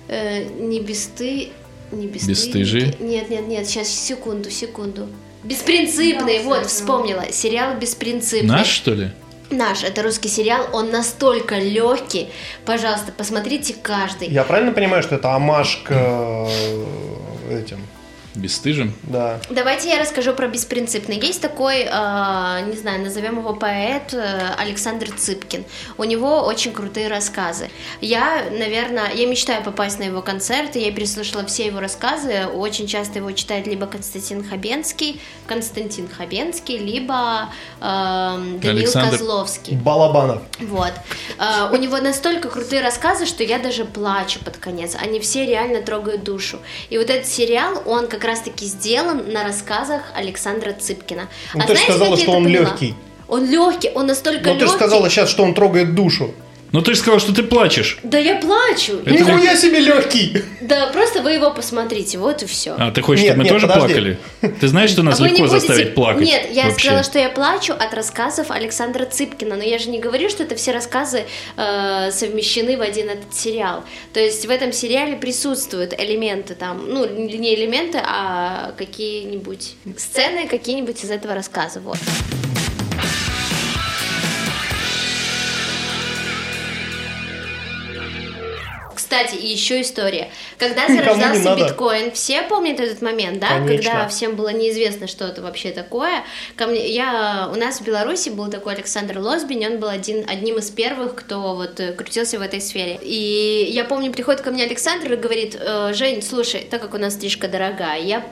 Э, не бесты... Не. Бесстыжие? Нет, нет, нет, сейчас, секунду, секунду. Беспринципный, Да, вот, вспомнила. Сериал «Беспринципный». Наш, что ли? Наш, это русский сериал, он настолько легкий. Пожалуйста, посмотрите каждый. Я правильно понимаю, что это амаш к э, этим? Бесстыжим? Да. Давайте я расскажу про беспринципный. Есть такой, э, не знаю, назовем его поэт э, Александр Цыпкин. У него очень крутые рассказы. Я, наверное, я мечтаю попасть на его концерт, я переслушала все его рассказы. Очень часто его читает либо Константин Хабенский, Константин Хабенский, либо э, Даниил Александр- Козловский. Балабанов. Вот. А, у него настолько крутые рассказы, что я даже плачу под конец. Они все реально трогают душу. И вот этот сериал, он как раз-таки сделан на рассказах Александра Цыпкина. Ну, А ты же знаете, сказала, как что он поняла? легкий. Он легкий, он настолько ты легкий. же сказала сейчас, что он трогает душу. Ну ты же сказал, что ты плачешь. Да я плачу. Это Нихуя себе легкий! Да, просто вы его посмотрите, вот и все. А ты хочешь, Нет, чтобы мы нет, тоже подожди. плакали? Ты знаешь, что нас А вы легко будете- заставить плакать? Нет, я вообще? сказала, что я плачу от рассказов Александра Цыпкина, но я же не говорю, что это все рассказы э, совмещены в один этот сериал. То есть в этом сериале присутствуют элементы там, ну не элементы, а какие-нибудь сцены, какие-нибудь из этого рассказа. Вот. Кстати, и еще история. Когда [LAUGHS] Никому зарождался биткоин, все помнят этот момент, да? Конечно. Когда всем было неизвестно, что это вообще такое. Ко мне, я, у нас в Беларуси был такой Александр Лозбин, он был один, одним из первых, кто вот э, крутился в этой сфере. И я помню, приходит ко мне Александр и говорит, «Э, Жень, слушай, так как у нас стрижка дорогая, я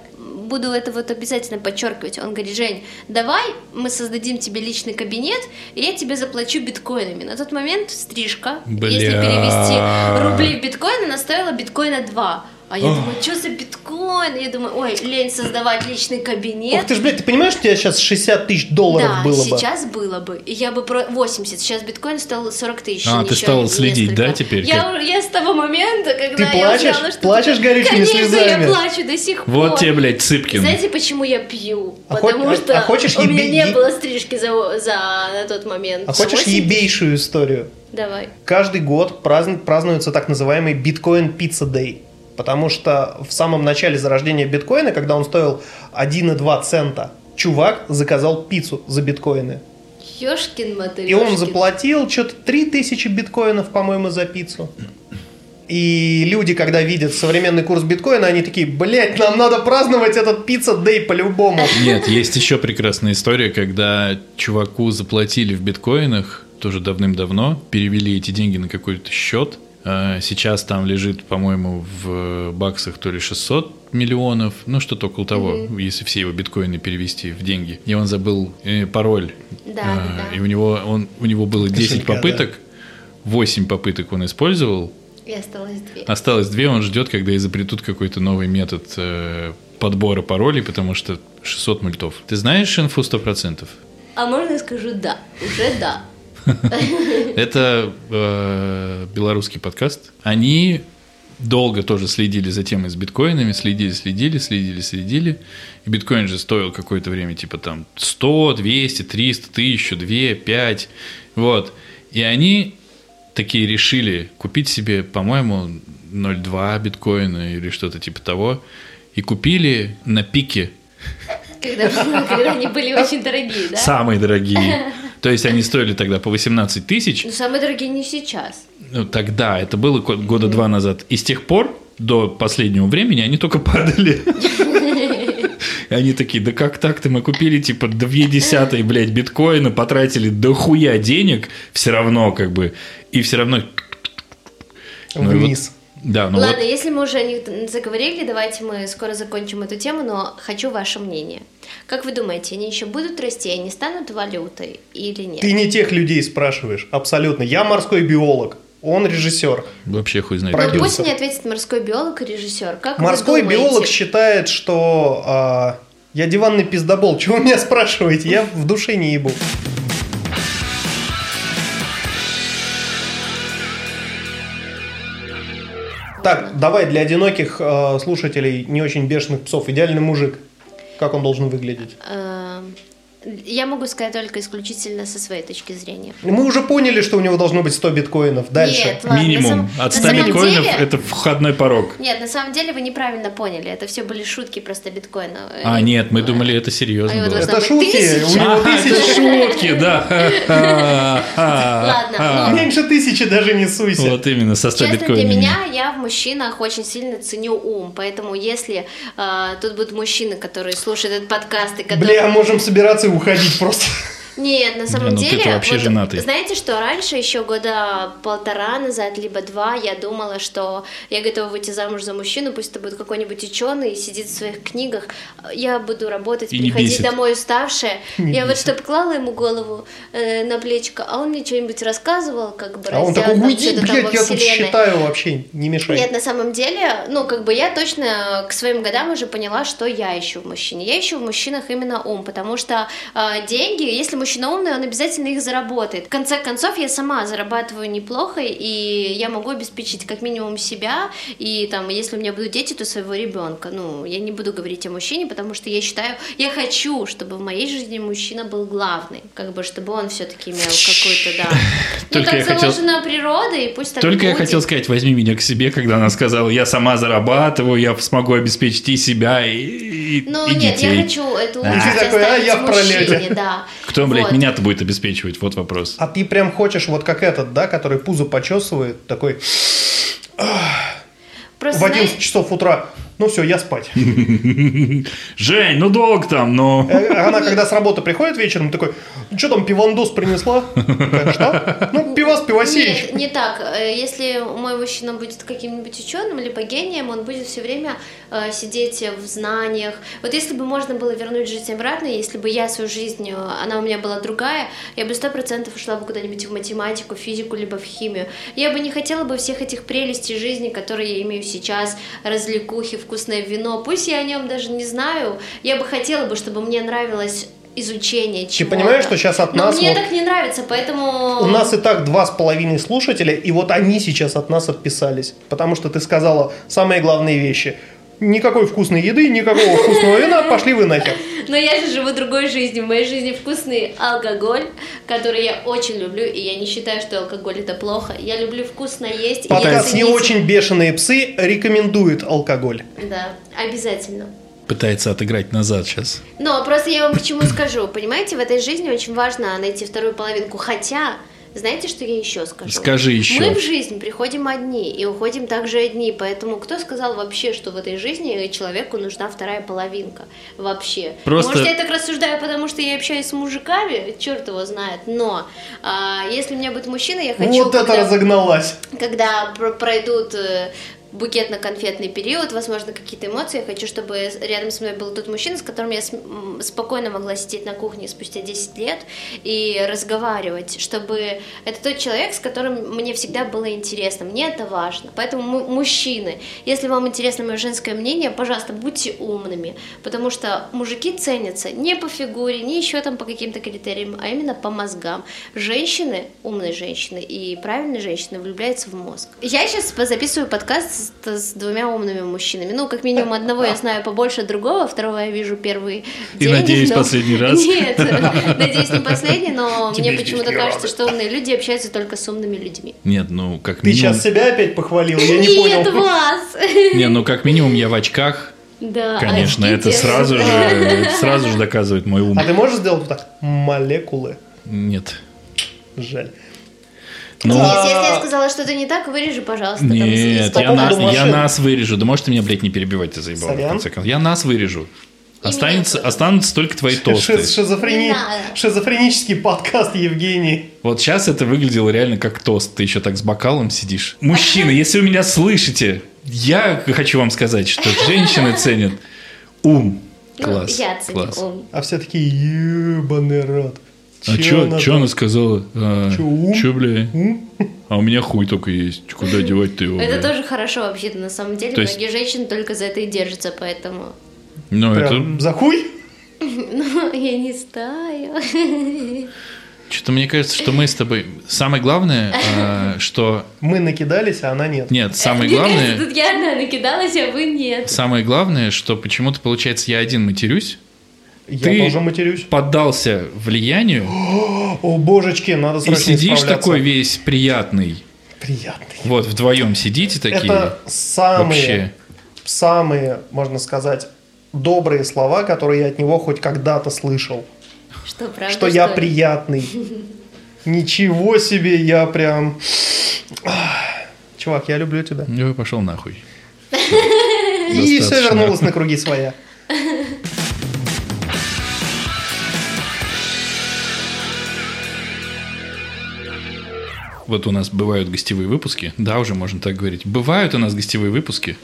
буду это вот обязательно подчеркивать. Он говорит, Жень, давай мы создадим тебе личный кабинет, и я тебе заплачу биткоинами. На тот момент стрижка, если Бля. перевести рубли в биткоин, она стоила биткоина 2. А я думаю, что за биткоин? Я думаю, ой, лень создавать личный кабинет. Ох ты ж, блядь, ты понимаешь, у тебя сейчас 60 тысяч долларов да, было бы? сейчас было бы. И я бы про 80. Сейчас биткоин стоил 40 тысяч. А, ты несколько. следить, да, теперь? Я, я с того момента, когда Ты я плачешь? узнала, что... Плачешь горючими Конечно, слезами? я плачу до сих пор. Вот тебе, блядь, Цыпкин. Знаете, почему я пью? А Потому хо- а- что а хочешь у меня еби- не было стрижки за, за на тот момент. А хочешь 8? ебейшую историю? Давай. Каждый год праздн- празднуется так называемый биткоин пицца дэй. Потому что в самом начале зарождения биткоина, когда он стоил 1,2 цента, чувак заказал пиццу за биткоины. Ёшкин мотылёшкин. И он заплатил что-то 3000 биткоинов, по-моему, за пиццу. И люди, когда видят современный курс биткоина, они такие, блядь, нам надо праздновать этот пицца дэй по-любому. Нет, есть еще прекрасная история, когда чуваку заплатили в биткоинах, тоже давным-давно, перевели эти деньги на какой-то счет. А Сейчас там лежит, по-моему, в баксах то ли 600 миллионов, ну что-то около того, если все его биткоины перевести в деньги. И он забыл э, пароль. Да, А, да, да. И у него, он, у него было 10 Кошелька, попыток, 8 попыток он использовал, И осталось две. Осталось две, он ждет, когда изобретут какой-то новый метод э, подбора паролей, потому что 600 мультов. Ты знаешь инфу 100%? А можно я скажу да? Уже да. [LAUGHS] Это э, белорусский подкаст. Они долго тоже следили за темой с биткоинами, следили, следили, следили, следили. И биткоин же стоил какое-то время, типа там 100, 200, 300, 1000, 2, 5. Вот. И они такие решили купить себе, по-моему, 0,2 биткоина или что-то типа того. И купили на пике Когда, [LAUGHS] когда они были очень дорогие, да? самые дорогие. [LAUGHS] То есть они стоили тогда по 18 тысяч. Но самые дорогие не сейчас. Ну, тогда, это было года два назад. И с тех пор, до последнего времени, они только падали. И они такие, да как так-то? Мы купили, типа, две десятые, блядь, биткоина, потратили дохуя денег, все равно, как бы, и все равно... Ну, вот- Вниз. Да, ну Ладно, вот, если мы уже о них заговорили, давайте мы скоро закончим эту тему, но хочу ваше мнение. Как вы думаете, они еще будут расти, они станут валютой или нет? Ты не тех людей спрашиваешь, абсолютно. Я морской биолог, он режиссер. вообще хуй знает. Ну, продюсер. пусть мне ответит морской биолог и режиссер. Как Морской биолог считает, что а, я диванный пиздобол. Чего вы меня спрашиваете? Я в душе не ебу. Так, давай для одиноких э, слушателей не очень бешеных псов. Идеальный мужик. Как он должен выглядеть? Я могу сказать только исключительно со своей точки зрения. Мы уже поняли, что у него должно быть 100 биткоинов. Дальше. Нет, ладно, Минимум. самом- От на 100 самом биткоинов деле- это входной порог. Нет, на самом деле вы неправильно поняли. Это все были шутки просто биткоина. А, нет, мы думали, это А серьезно его было. Это шутки. тысяча. У него А, тысячи. это шутки, да. Ладно, ну, Меньше тысячи даже не суйся. Вот именно, со 100 Честно, для биткоинами. меня я в мужчинах очень сильно ценю ум, поэтому если э, тут будут мужчины, которые слушают этот подкаст и которые... Бля, можем собираться и уходить просто. Нет, на самом Не, ну деле... вообще вот женатый. Знаете, что раньше, еще года полтора назад, либо два, я думала, что я готова выйти замуж за мужчину, пусть это будет какой-нибудь ученый, сидит в своих книгах, я буду работать, И приходить домой уставшая. [LAUGHS] Не я вот бесит. чтоб клала ему голову э, на плечико, а он мне что-нибудь рассказывал, как бы А он такой, уйди, блядь, я тут считаю вообще, не мешай. Нет, на самом деле, ну, как бы я точно к своим годам уже поняла, что я ищу в мужчине. Я ищу в мужчинах именно ум, потому что э, деньги, если мужчина умный, он обязательно их заработает. В конце концов, я сама зарабатываю неплохо, и я могу обеспечить как минимум себя, и там, если у меня будут дети, то своего ребенка. Ну, я не буду говорить о мужчине, потому что я считаю, я хочу, чтобы в моей жизни мужчина был главный, как бы, чтобы он все-таки имел какую-то, да. [LAUGHS] Ну, Только так я хотел- заложена природа, и пусть так Только я будет. хотел сказать, возьми меня к себе, когда она сказала, я сама зарабатываю, я смогу обеспечить и себя, и, и- Ну и нет, детей. я хочу эту А. такой, а, я в пролете. да. Кто, блядь, Вот. меня-то будет обеспечивать? Вот вопрос. А ты прям хочешь вот как этот, да, который пузо почесывает, такой Просто, в 11 знаете, часов утра, ну все, я спать. [LAUGHS] Жень, ну долг там, но... Э, Она когда с работы приходит вечером, такой, что там, пивандос принесла? Такая, Что? Ну, пивас, пивасеич. Нет, не так. Э, Если мой мужчина будет каким-нибудь ученым либо гением, он будет все время э, сидеть в знаниях. Вот если бы можно было вернуть жизнь обратно, если бы я свою жизнь, она у меня была другая, я бы сто процентов ушла бы куда-нибудь в математику, физику, либо в химию. Я бы не хотела бы всех этих прелестей жизни, которые я имею сейчас, развлекухи, вкусное вино. Пусть я о нем даже не знаю, я бы хотела бы, чтобы мне нравилось изучение чего-то. понимаешь, что сейчас от Но нас мне вот- так не нравится, поэтому... У нас и так два с половиной слушателя, и вот они сейчас от нас отписались. Потому что ты сказала самые главные вещи. Никакой вкусной еды, никакого вкусного вина, [LAUGHS] пошли вы нахер. Но я же живу другой жизнью. В моей жизни вкусный алкоголь, который я очень люблю, и я не считаю, что алкоголь это плохо. Я люблю вкусно есть. Подкаст «Не очень бешеные псы» рекомендует алкоголь. Да, обязательно. Пытается отыграть назад сейчас. Но просто я вам почему скажу. Понимаете, в этой жизни очень важно найти вторую половинку. Хотя, знаете, что я еще скажу? Скажи еще. Мы в жизнь приходим одни и уходим также одни. Поэтому кто сказал вообще, что в этой жизни человеку нужна вторая половинка? Вообще. Просто- Может, я так рассуждаю, потому что я общаюсь с мужиками, черт его знает. Но а, если у меня будет мужчина, я хочу. Вот это когда- разогналась. когда про- пройдут э, букетно-конфетный период, возможно, какие-то эмоции. Я хочу, чтобы рядом со мной был тот мужчина, с которым я спокойно могла сидеть на кухне спустя 10 лет и разговаривать, чтобы это тот человек, с которым мне всегда было интересно. Мне это важно. Поэтому му- мужчины, если вам интересно мое женское мнение, пожалуйста, будьте умными, потому что мужики ценятся не по фигуре, не еще там по каким-то критериям, а именно по мозгам. Женщины, умные женщины и правильные женщины влюбляются в мозг. Я сейчас записываю подкаст с, с двумя умными мужчинами. Ну, как минимум одного я знаю побольше другого, второго я вижу первый И, день. надеюсь, но- последний раз. [LAUGHS] Нет, [LAUGHS] надеюсь, не последний, но Тебе мне почему-то кажется, рады. что умные люди общаются только с умными людьми. Нет, ну как Ты минимум... сейчас себя опять похвалил, я не Нет, понял. вас! [LAUGHS] Не, ну как минимум я в очках. Да, Конечно, очки это сразу же, это сразу же доказывает мой ум. А ты можешь сделать вот так? Молекулы. Нет. Жаль. Ну, Денис, если я сказала что-то не так, вырежи, пожалуйста. там нет, По я, нас, я машин. нас вырежу. Да можешь ты меня, блядь, не перебивать, ты заебал. в Сорян. конце концов. Я нас вырежу. Останется, останутся только твои тосты. Шиз- шизофрени-. Шизофренический подкаст Евгений. Вот сейчас это выглядело реально как тост. Ты еще так с бокалом сидишь. Мужчины, если вы меня слышите, я хочу вам сказать, что женщины ценят ум. Ну, Класс. я ценю класс. ум. А все такие ебаный рот. А Чё она что там? она сказала? А, Чё, ум? чё, бля? Ум? А у меня хуй только есть. Куда [LAUGHS] девать-то его? Это тоже хорошо вообще-то, на самом деле. То есть- Многие женщины только за это и держатся, поэтому... Ну, это... за хуй? [LAUGHS] Ну, я не стаю. [LAUGHS] Что-то мне кажется, что мы с тобой... Самое главное, а, что... Мы накидались, а она нет. Нет, самое главное... Тут я одна накидалась, а вы нет. Самое главное, что почему-то, получается, я один матерюсь, Я Ты- тоже матерюсь. поддался влиянию, [GASPS] О, божечки, надо и срочно сидишь исправляться. такой весь приятный. Приятный. Вот, вдвоем сидите такие. Это самые, Вообще. самые, можно сказать, добрые слова, которые я от него хоть когда-то слышал. Что, правда, что я ли? приятный. [LAUGHS] Ничего себе, я прям... Чувак, я люблю тебя. Ну, пошел нахуй. [LAUGHS] И все вернулось на круги своя. [LAUGHS] Вот у нас бывают гостевые выпуски. Да, уже можно так говорить. Бывают у нас гостевые выпуски.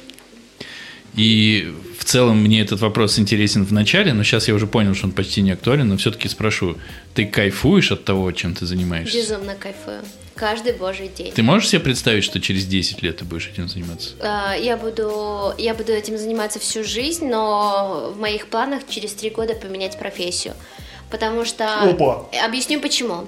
И в целом мне этот вопрос интересен в начале, но сейчас я уже понял, что он почти не актуален, но все-таки спрошу, ты кайфуешь от того, чем ты занимаешься? Безумно кайфую. Каждый божий день. Ты можешь себе представить, что через 10 лет ты будешь этим заниматься? А, Я буду, я буду этим заниматься всю жизнь, но в моих планах через три года поменять профессию. Потому что... Опа. Объясню почему.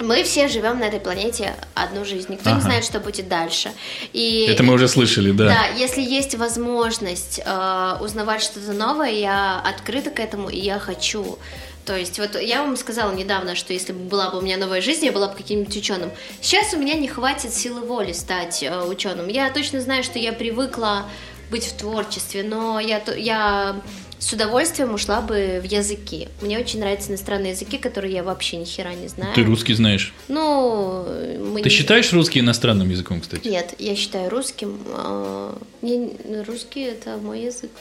Мы все живем на этой планете одну жизнь. Никто Ага. не знает, что будет дальше. И Это мы уже слышали, да. Да, если есть возможность э, узнавать что-то новое, я открыта к этому, и я хочу. То есть, вот я вам сказала недавно, что если бы была бы у меня новая жизнь, я была бы каким-нибудь ученым. Сейчас у меня не хватит силы воли стать э, ученым. Я точно знаю, что я привыкла быть в творчестве, но я, то- я с удовольствием ушла бы в языки. Мне очень нравятся иностранные языки, которые я вообще ни хера не знаю. Ты русский знаешь. Ну, мы Ты не- считаешь русский иностранным языком, кстати? нет, я считаю русским. э, не- русский это мой язык,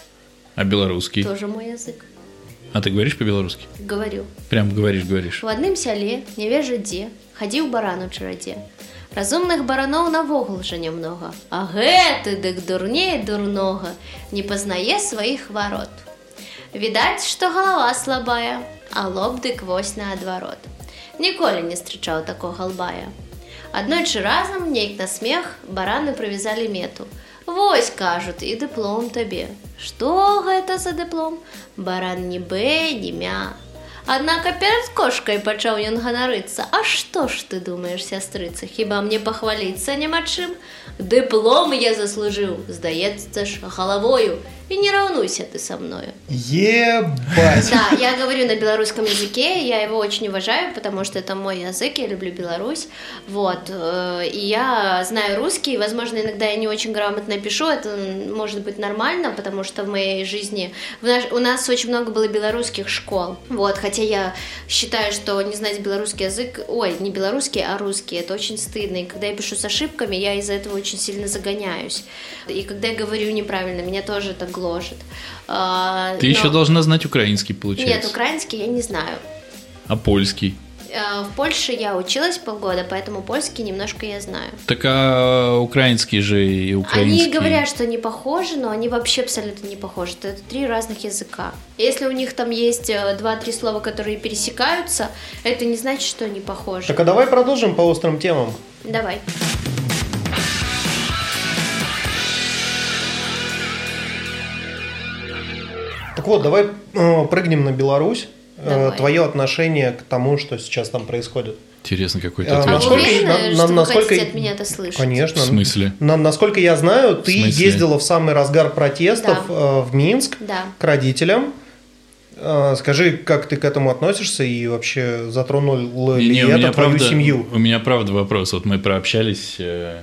А белорусский? тоже мой язык. А ты говоришь по-белорусски? Говорю. Прям говоришь, говоришь. В одним сяле, не вежа дзе, хадзіў баран у чарадзе. Разумных бараноў навогул жа нямнога, а гэты дык дурней дурнога, не пазнае сваіх варот. Відаць, што галава слабая, а лоб дык вось наадварот. Ніколі не зустрічаў такога лбая. Аднойчы разам, нейк на смех, бараны прывязалі мету. Вось, кажуць, і дыплом табе. Што гэта за дыплом? Баран ні бэ, ні мя. Аднака перад кошкай пачаў ён ганарыцца. А што ж ты думаеш, сястрыца, хіба мне пахваліцца няма чым? Дыплом я заслужыў, здаецца ж, галавою, і не раўнуйся ты са мною. Ебать. Да, я говорю на белорусском языке, я его очень уважаю, потому что это мой язык, я люблю Беларусь, вот, э, и я знаю русский, возможно, иногда я не очень грамотно пишу, это может быть нормально, потому что в моей жизни, у нас очень много было белорусских школ, вот, хотя я считаю, что не знать белорусский язык, ой, не белорусский, а русский, это очень стыдно, и когда я пишу с ошибками, я из-за этого очень сильно загоняюсь, и когда я говорю неправильно, меня тоже это гложет. А, Ты но- еще должна знать украинский, получается. нет, украинский я не знаю. А польский? Э, В Польше я училась полгода, поэтому польский немножко я знаю. Так а украинский же и украинский. Они говорят, что они похожи, но они вообще абсолютно не похожи. Это три разных языка. Если у них там есть э, два-три слова, которые пересекаются, это не значит, что они похожи. Так а давай продолжим по острым темам. Давай. Так вот, давай э, прыгнем на Беларусь. Э, Давай. Твое отношение к тому, что сейчас там происходит. Интересно, какой А, ты А ответ. насколько- уверены, на- что на- вы насколько- хотите от меня это слышать? Конечно. В смысле? На- насколько я знаю, ты ездила в самый разгар протестов Да. э, в Минск Да. к родителям. Э, Скажи, как ты к этому относишься и вообще затронул ли Не, это твою правда, семью? У меня правда вопрос. Вот мы прообщались э,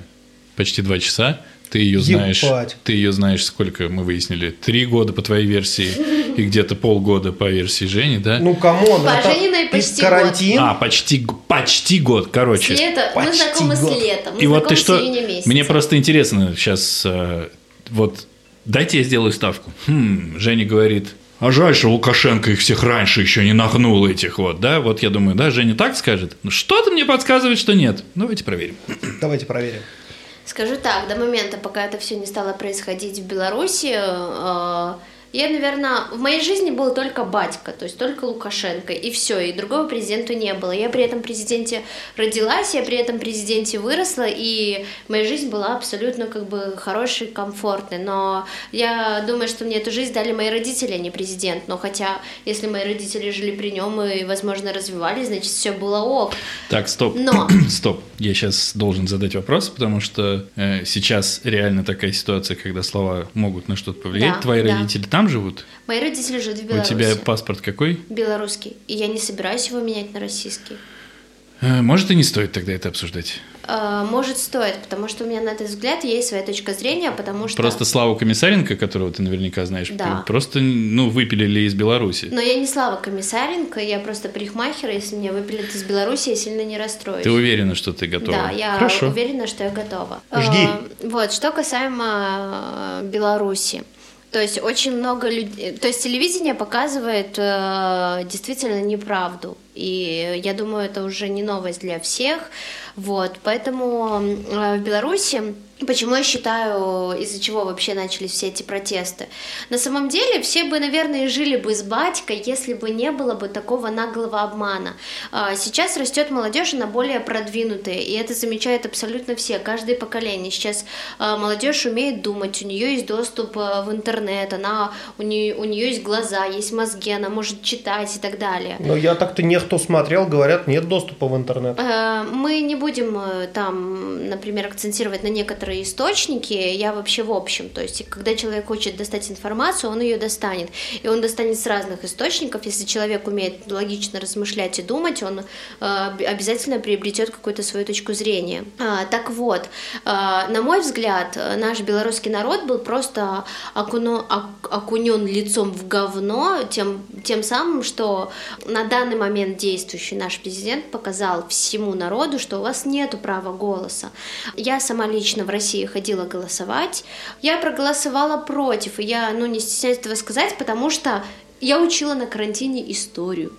почти два часа. Ты ее знаешь, Ебать. ты ее знаешь, сколько мы выяснили? Три года по твоей версии и где-то полгода по версии Жени, да? Ну, come on, По это Жениной и почти карантин. а, почти, почти год, короче. С лета, мы почти знакомы год. с летом. Мы И вот ты что? Мне просто интересно сейчас, вот дайте я сделаю ставку. Хм, Женя говорит, а жаль, что Лукашенко их всех раньше еще не нагнул этих вот, да? Вот я думаю, да, Женя так скажет. Ну что-то мне подсказывает, что нет. Ну, Давайте проверим. Давайте проверим. Скажу так, до момента, пока это все не стало происходить в Беларуси, э, я, наверное, в моей жизни был только батька, то есть только Лукашенко, и все, и другого президента не было. Я при этом президенте родилась, я при этом президенте выросла, и моя жизнь была абсолютно как бы хорошей, комфортной. Но я думаю, что мне эту жизнь дали мои родители, а не президент. Но хотя, если мои родители жили при нем и, возможно, развивались, значит, все было ок. Так, стоп. Но- [CLEARS THROAT] стоп. Я сейчас должен задать вопрос, потому что э, сейчас реально такая ситуация, когда слова могут на что-то повлиять. Да, Твои да. родители там живут? Мои родители живут в У Беларуси. тебя паспорт какой? Белорусский. И я не собираюсь его менять на российский. Э, может, и не стоит тогда это обсуждать. Э, Может, стоит, потому что у меня на этот взгляд есть своя точка зрения, потому что... Просто Славу Комиссаренко, которого ты наверняка знаешь, Да. просто, ну, выпилили из Беларуси. Но я не Слава Комиссаренко, я просто парикмахер, если меня выпилят из Беларуси, я сильно не расстроюсь. Ты уверена, что ты готова? Да, я Хорошо. уверена, что я готова. Жди. Э, Вот, что касаемо Беларуси. То есть очень много людей... То есть телевидение показывает э, действительно неправду. И я думаю, это уже не новость для всех. Вот, поэтому э, в Беларуси... Почему я считаю, из-за чего вообще начались все эти протесты? На самом деле, все бы, наверное, жили бы с батькой, если бы не было бы такого наглого обмана. А, Сейчас растет молодежь, она более продвинутая, и это замечают абсолютно все, каждое поколение. Сейчас а, молодежь умеет думать, у нее есть доступ а, в интернет, она, у, нее, у нее есть глаза, есть мозги, она может читать и так далее. Но я так-то не кто смотрел, говорят, нет доступа в интернет. Мы не будем э, там, например, акцентировать на некоторые источники, я вообще в общем, то есть когда человек хочет достать информацию, он ее достанет, и он достанет с разных источников, если человек умеет логично размышлять и думать, он э, обязательно приобретет какую-то свою точку зрения. А, Так вот, э, на мой взгляд, наш белорусский народ был просто окуно- ок- окунен лицом в говно тем, тем самым, что на данный момент действующий наш президент показал всему народу, что у вас нет права голоса. Я сама лично в России ходила голосовать. Я проголосовала против, и я ну, не стесняюсь этого сказать, потому что я учила на карантине историю.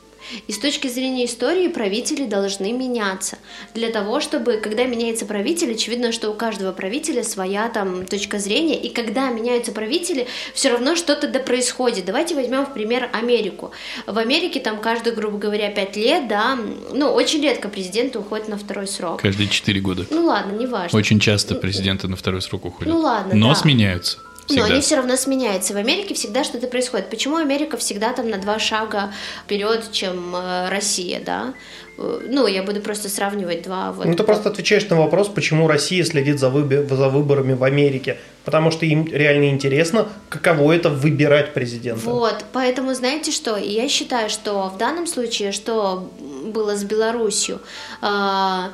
И с точки зрения истории правители должны меняться. Для того, чтобы, когда меняется правитель, очевидно, что у каждого правителя своя там точка зрения, и когда меняются правители, все равно что-то да происходит. Давайте возьмем в пример Америку. В Америке там каждые, грубо говоря, пять лет, да, ну, очень редко президенты уходят на второй срок. Каждые 4 года. Ну ладно, неважно. Очень часто президенты на второй срок уходят. Ну ладно, Но да. сменяются. Но Всегда. они все равно сменяются. В Америке всегда что-то происходит. Почему Америка всегда там на два шага вперед, чем э, Россия, да? Э, Ну, я буду просто сравнивать два. Вот. Ну, ты просто отвечаешь на вопрос, почему Россия следит за, выбе- за выборами в Америке. Потому что им реально интересно, каково это выбирать президента. Вот, поэтому знаете что? Я считаю, что в данном случае, что было с Беларусью, а,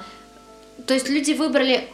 то есть люди выбрали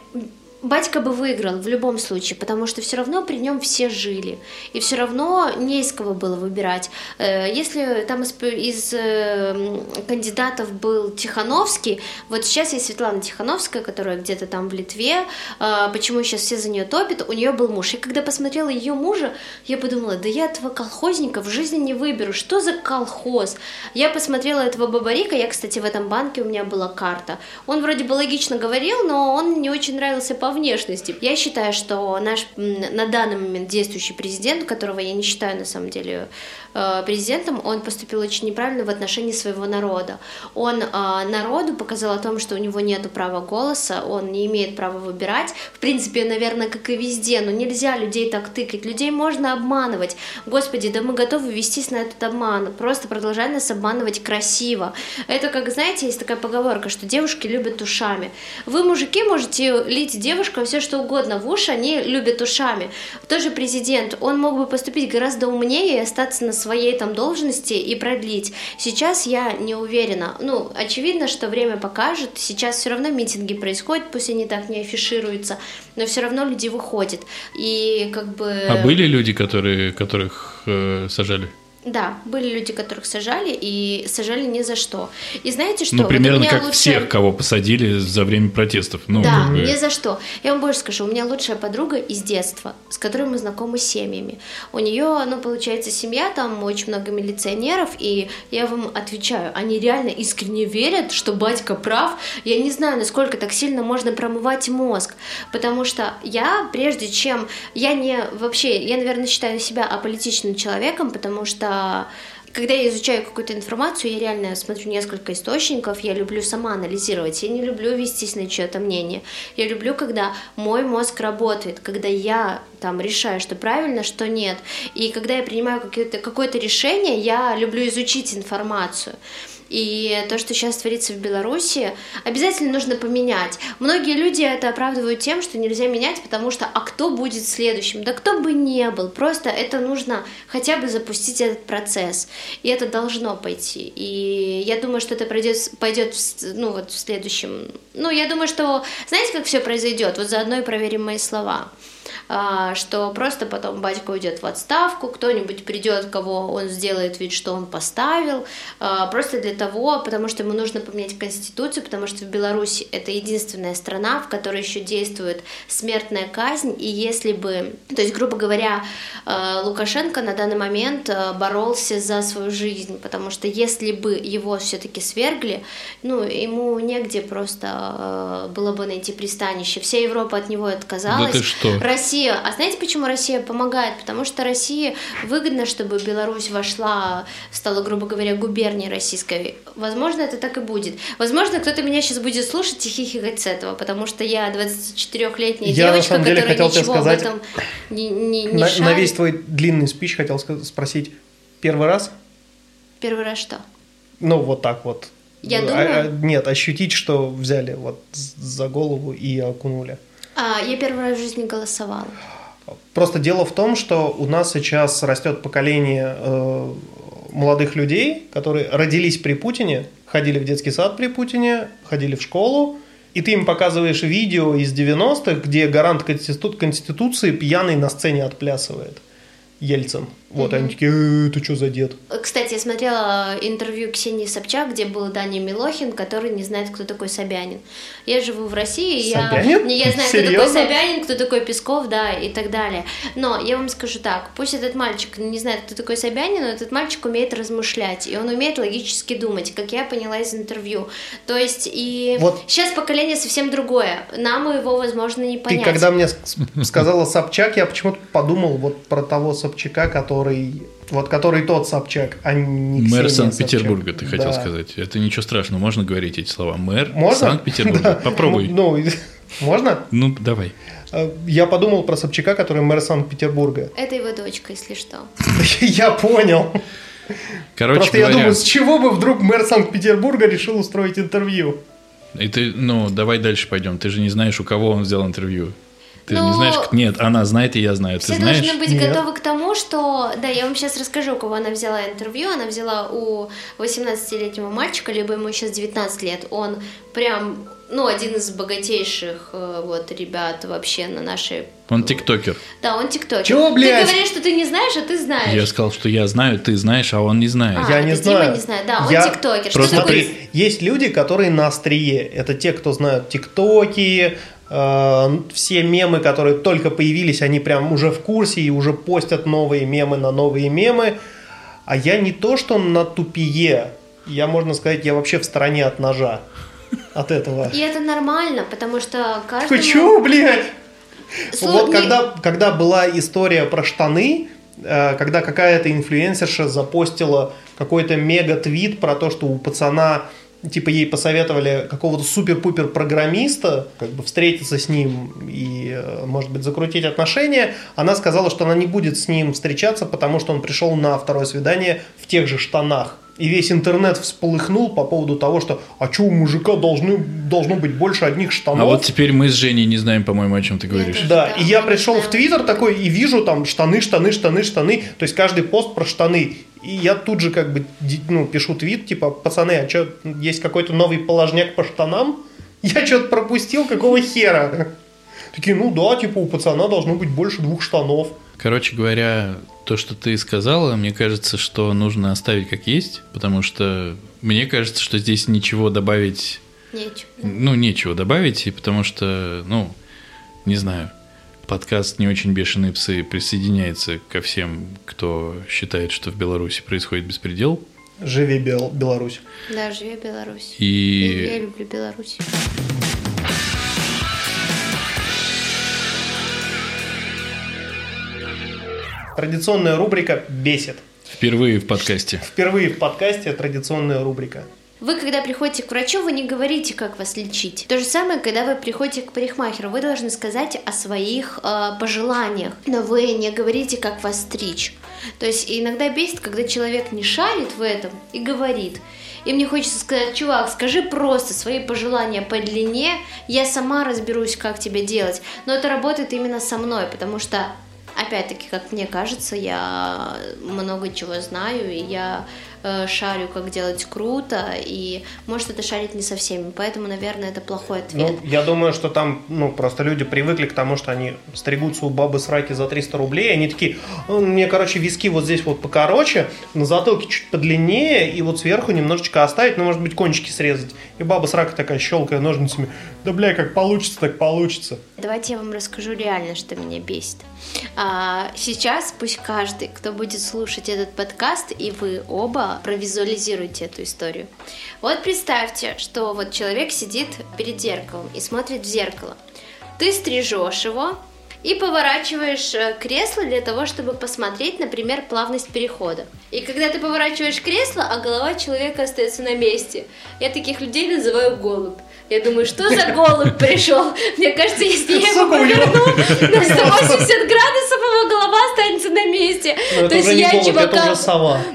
Батька бы выиграл в любом случае, потому что все равно при нем все жили. И все равно не из кого было выбирать. Э, Если там из, из, э, кандидатов был Тихановский, вот сейчас есть Светлана Тихановская, которая где-то там в Литве, э, почему сейчас все за нее топят, у нее был муж. И когда посмотрела ее мужа, я подумала, да я этого колхозника в жизни не выберу, что за колхоз? Я посмотрела этого бабарика, я, кстати, в этом банке у меня была карта. Он вроде бы логично говорил, но он не очень нравился по внешности. Я считаю, что наш на данный момент действующий президент, которого я не считаю на самом деле президентом, он поступил очень неправильно в отношении своего народа. Он э, народу показал о том, что у него нет права голоса, он не имеет права выбирать. В принципе, наверное, как и везде, но нельзя людей так тыкать. Людей можно обманывать. Господи, да мы готовы вестись на этот обман. Просто продолжай нас обманывать красиво. Это как, знаете, есть такая поговорка, что девушки любят ушами. Вы, мужики, можете лить девушкам все что угодно в уши, они любят ушами. Тоже президент, он мог бы поступить гораздо умнее и остаться на своей там должности и продлить. Сейчас я не уверена. Ну, очевидно, что время покажет. Сейчас все равно митинги происходят, пусть они так не афишируются, но все равно люди выходят. И как бы... А были люди, которые, которых э, сажали? Да, были люди, которых сажали, и сажали ни за что. И знаете что? Ну, примерно вот как лучше... всех, кого посадили за время протестов. Ну, да, как бы... ни за что. Я вам больше скажу, у меня лучшая подруга из детства, с которой мы знакомы с семьями. У нее, ну, получается, семья, там очень много милиционеров, и я вам отвечаю, они реально искренне верят, что батька прав. Я не знаю, насколько так сильно можно промывать мозг, потому что я, прежде чем... Я не... Вообще, я, наверное, считаю себя аполитичным человеком, потому что когда я изучаю какую-то информацию, я реально смотрю несколько источников, я люблю сама анализировать, я не люблю вестись на чье-то мнение. Я люблю, когда мой мозг работает, когда я там решаю, что правильно, что нет. И когда я принимаю какое-то решение, я люблю изучить информацию. И то, что сейчас творится в Беларуси, обязательно нужно поменять. Многие люди это оправдывают тем, что нельзя менять, потому что а кто будет следующим? Да кто бы не был, просто это нужно хотя бы запустить этот процесс. И это должно пойти. И я думаю, что это пройдет, пойдет ну, вот в следующем. Ну, я думаю, что знаете, как все произойдет? Вот заодно и проверим мои слова. А, что просто потом батька уйдет в отставку, кто-нибудь придет, кого он сделает вид, что он поставил, а, просто для того, потому что ему нужно поменять конституцию, потому что в Беларуси это единственная страна, в которой еще действует смертная казнь, и если бы, то есть, грубо говоря, а, Лукашенко на данный момент боролся за свою жизнь, потому что если бы его все-таки свергли, ну, ему негде просто было бы найти пристанище. Вся Европа от него отказалась. Да ты что? Россия. А знаете, почему Россия помогает? Потому что России выгодно, чтобы Беларусь вошла, стала, грубо говоря, губернией российской. Возможно, это так и будет. Возможно, кто-то меня сейчас будет слушать и хихикать с этого, потому что я 24-летняя я, девочка, на самом деле, которая хотел ничего сказать, об этом не, не, не на, шарит. на весь твой длинный спич хотел спросить, первый раз? Первый раз что? Ну, вот так вот. Я а, думаю... А, нет, ощутить, что взяли вот за голову и окунули. А, я первый раз в жизни голосовала. Просто дело в том, что у нас сейчас растет поколение э, молодых людей, которые родились при Путине, ходили в детский сад при Путине, ходили в школу, и ты им показываешь видео из 90-х, где гарант Конституции пьяный на сцене отплясывает. Ельцин. Вот, угу. они такие, э, это что за дед? Кстати, я смотрела интервью Ксении Собчак, где был Даня Милохин, который не знает, кто такой Собянин. Я живу в России, Собянин? я, я знаю, Серьезно? кто такой Собянин, кто такой Песков, да, и так далее. Но я вам скажу так, пусть этот мальчик не знает, кто такой Собянин, но этот мальчик умеет размышлять, и он умеет логически думать, как я поняла из интервью. То есть, и вот. сейчас поколение совсем другое. Нам его, возможно, не понять. Ты когда мне сказала Собчак, я почему-то подумал вот про того Собчака, который вот который тот Собчак, а не Ксения Мэр Санкт-Петербурга, ты хотел да. сказать. Это ничего страшного, можно говорить эти слова. Мэр? Санкт-Петербурга. [LAUGHS] Да. Попробуй. Ну, [LAUGHS] можно? Ну, давай. Я подумал про Собчака, который мэр Санкт-Петербурга. Это его дочка, если что. [LAUGHS] Я понял. Короче Просто говоря, я думаю, с чего бы вдруг мэр Санкт-Петербурга решил устроить интервью? И ты, ну, давай дальше пойдем. Ты же не знаешь, у кого он взял интервью. Ты Ну, не знаешь, как- нет, она знает, и я знаю. Все ты знаешь? должны быть Нет. готовы к тому, что... Да, я вам сейчас расскажу, у кого она взяла интервью. Она взяла у 18-летнего мальчика, либо ему сейчас 19 лет. Он прям, ну, один из богатейших э, вот ребят вообще на нашей... Он тиктокер. Да, он тиктокер. Чего, блядь? Ты говоришь, что ты не знаешь, а ты знаешь. Я сказал, что я знаю, ты знаешь, а он не знает. А, я не Дима знаю. не знает. Да, он Я тиктокер. просто что такое? Смотри, есть люди, которые на острие. Это те, кто знают тиктоки, э, все мемы, которые только появились, они прям уже в курсе и уже постят новые мемы на новые мемы. А я не то, что на тупие. Я, можно сказать, я вообще в стороне от ножа. От этого. И это нормально, потому что. Такой, чё, блядь? Вот когда, когда была история про штаны, э, когда какая-то инфлюенсерша запостила какой-то мега-твит про то, что у пацана, типа, ей посоветовали какого-то супер-пупер программиста, как бы встретиться с ним и, э, может быть, закрутить отношения, она сказала, что она не будет с ним встречаться, потому что он пришел на второе свидание в тех же штанах. И весь интернет всполыхнул по поводу того, что а что у мужика должны, должно быть больше одних штанов. А вот теперь мы с Женей не знаем, по-моему, о чем ты говоришь. Да, Да, и я пришел в Твиттер такой и вижу там штаны, штаны, штаны, штаны. То есть каждый пост про штаны. И я тут же как бы ну, пишу твит, типа, пацаны, а что, есть какой-то новый положняк по штанам? [LAUGHS] Я что-то пропустил, какого хера? Такие, ну да, типа, у пацана должно быть больше двух штанов. Короче говоря, то, что ты сказала, мне кажется, что нужно оставить как есть, потому что мне кажется, что здесь ничего добавить, Нечего. ну, нечего добавить, и потому что, ну, не знаю, подкаст «Не очень бешеные псы» присоединяется ко всем, кто считает, что в Беларуси происходит беспредел, Живи Бел- Беларусь. Да, живи Беларусь. И... Я и люблю Беларусь. Традиционная рубрика «Бесит». впервые в подкасте. Впервые в подкасте традиционная рубрика. Вы, когда приходите к врачу, вы не говорите, как вас лечить. То же самое, когда вы приходите к парикмахеру, вы должны сказать о своих э, пожеланиях, но вы не говорите, как вас стричь. То есть иногда бесит, когда человек не шарит в этом и говорит. И мне хочется сказать, чувак, скажи просто свои пожелания по длине, я сама разберусь, как тебе делать. Но это работает именно со мной, потому что Опять-таки, как мне кажется, я много чего знаю, и я э, шарю, как делать круто, и может это шарить не со всеми, поэтому, наверное, это плохой ответ. Ну, я думаю, что там, ну, просто люди привыкли к тому, что они стригутся у бабы сраки за 300 рублей, и они такие, «Ну, мне, короче, виски вот здесь вот покороче, на затылке чуть подлиннее, и вот сверху немножечко оставить, ну, может быть, кончики срезать. И баба срака такая, щелкая ножницами, да, бля, как получится, так получится. Давайте я вам расскажу реально, что меня бесит. А, сейчас пусть каждый, кто будет слушать этот подкаст, и вы оба провизуализируйте эту историю. Вот представьте, что вот человек сидит перед зеркалом и смотрит в зеркало. Ты стрижешь его и поворачиваешь э, кресло для того, чтобы посмотреть, например, плавность перехода. И когда ты поворачиваешь кресло, а голова человека остается на месте, я таких людей называю голубь. Я думаю, что за голубь пришел? Мне кажется, если я его поверну на 180 градусов, его голова останется на месте. Это То есть я голубь, чувака...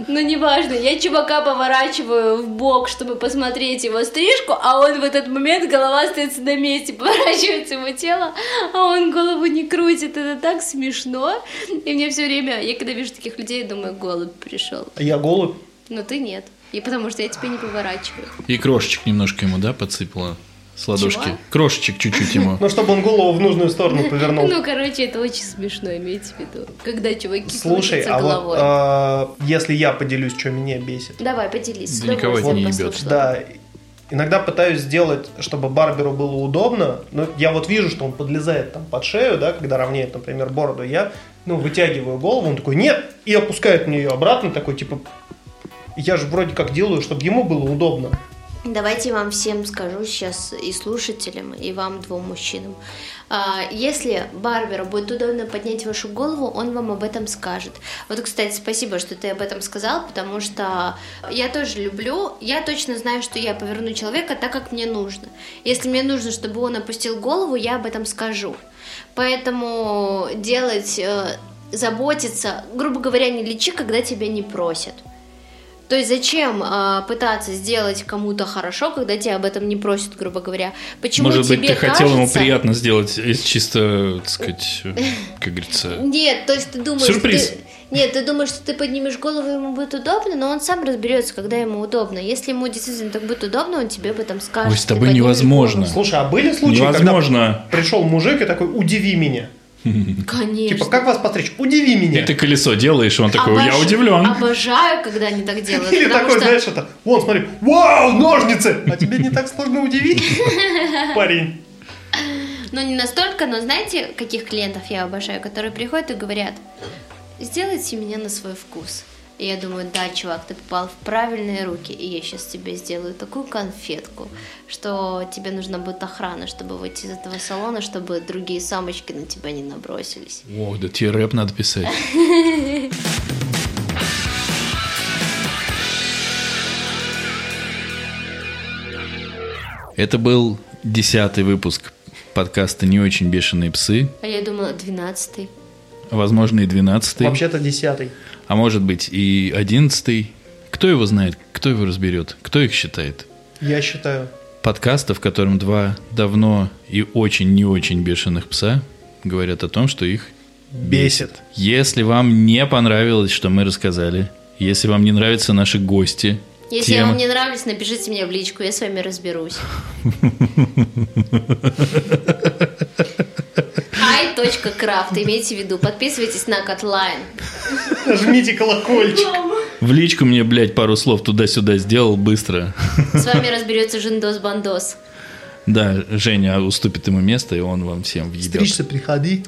Ну, неважно, я чувака поворачиваю в бок, чтобы посмотреть его стрижку, а он в этот момент, голова остается на месте, [LAUGHS] поворачивается его тело, а он голову не крутит. Это так смешно. И мне все время, я когда вижу таких людей, я думаю, голубь пришел. Я голубь. Но ты нет. И потому что я тебя не поворачиваю. И крошечек немножко ему, да, подсыпала с ладошки. Чего? Крошечек чуть-чуть ему. [LAUGHS] Ну, чтобы он голову в нужную сторону повернул. Ну, короче, это очень смешно, имейте в виду. Когда чуваки Слушай, а головой. вот а, если я поделюсь, что меня бесит. Давай, поделись. Да никого это не ебет. Да, иногда пытаюсь сделать, чтобы барберу было удобно, но я вот вижу, что он подлезает там под шею, да, когда равняет, например, бороду, я, ну, вытягиваю голову, он такой, нет, и опускает мне ее обратно, такой, типа, я же вроде как делаю, чтобы ему было удобно. Давайте вам всем скажу сейчас и слушателям, и вам, двум мужчинам. А, Если барберу будет удобно поднять вашу голову, он вам об этом скажет. Вот, кстати, спасибо, что ты об этом сказал, потому что я тоже люблю, я точно знаю, что я поверну человека так, как мне нужно. Если мне нужно, чтобы он опустил голову, я об этом скажу. Поэтому делать, э, заботиться, грубо говоря, не лечи, когда тебя не просят. То есть зачем а, пытаться сделать кому-то хорошо, когда тебя об этом не просят, грубо говоря? Почему Может быть, тебе ты хотел ему кажется- приятно сделать из чисто, так сказать, э, как говорится... [LAUGHS] Нет, то есть ты думаешь... Сюрприз. ты- Нет, ты думаешь, что ты поднимешь голову, ему будет удобно, но он сам разберется, когда ему удобно. Если ему действительно так будет удобно, он тебе об этом скажет. Ой, с тобой невозможно. голову. Слушай, а были случаи, Невозможно. когда пришел мужик и такой, удиви меня. Конечно. Типа, как вас постричь? Удиви меня. И ты колесо делаешь, он такой, я Обож- удивлен. Обожаю, когда они так делают. Или такой, что... знаешь, это, вон, смотри, вау, ножницы! А тебе не так сложно удивить, [LAUGHS] парень? Ну, не настолько, но знаете, каких клиентов я обожаю, которые приходят и говорят, сделайте меня на свой вкус. И я думаю, да, чувак, ты попал в правильные руки, и я сейчас тебе сделаю такую конфетку, что тебе нужна будет охрана, чтобы выйти из этого салона, чтобы другие самочки на тебя не набросились. О, да тебе рэп надо писать. [LAUGHS] Это был десятый выпуск подкаста «Не очень бешеные псы», А я думала, двенадцатый. возможно, и двенадцатый, Вообще-то десятый. А может быть и одиннадцатый. Кто его знает, кто его разберет, кто их считает? Я считаю. Подкаста, в котором два давно и очень не очень бешеных пса говорят о том, что их Бесит. Если вам не понравилось, что мы рассказали, если вам не нравятся наши гости, Если тема- вам не нравится, напишите мне в личку, я с вами разберусь. [LAUGHS] Ай.крафт, имейте в виду. Подписывайтесь на Котлайн. Жмите колокольчик. в личку мне, блядь, пару слов туда-сюда сделал быстро. С вами разберется Жиндос Бандос. Да, Женя уступит ему место, и он вам всем въебет. Стричься приходи.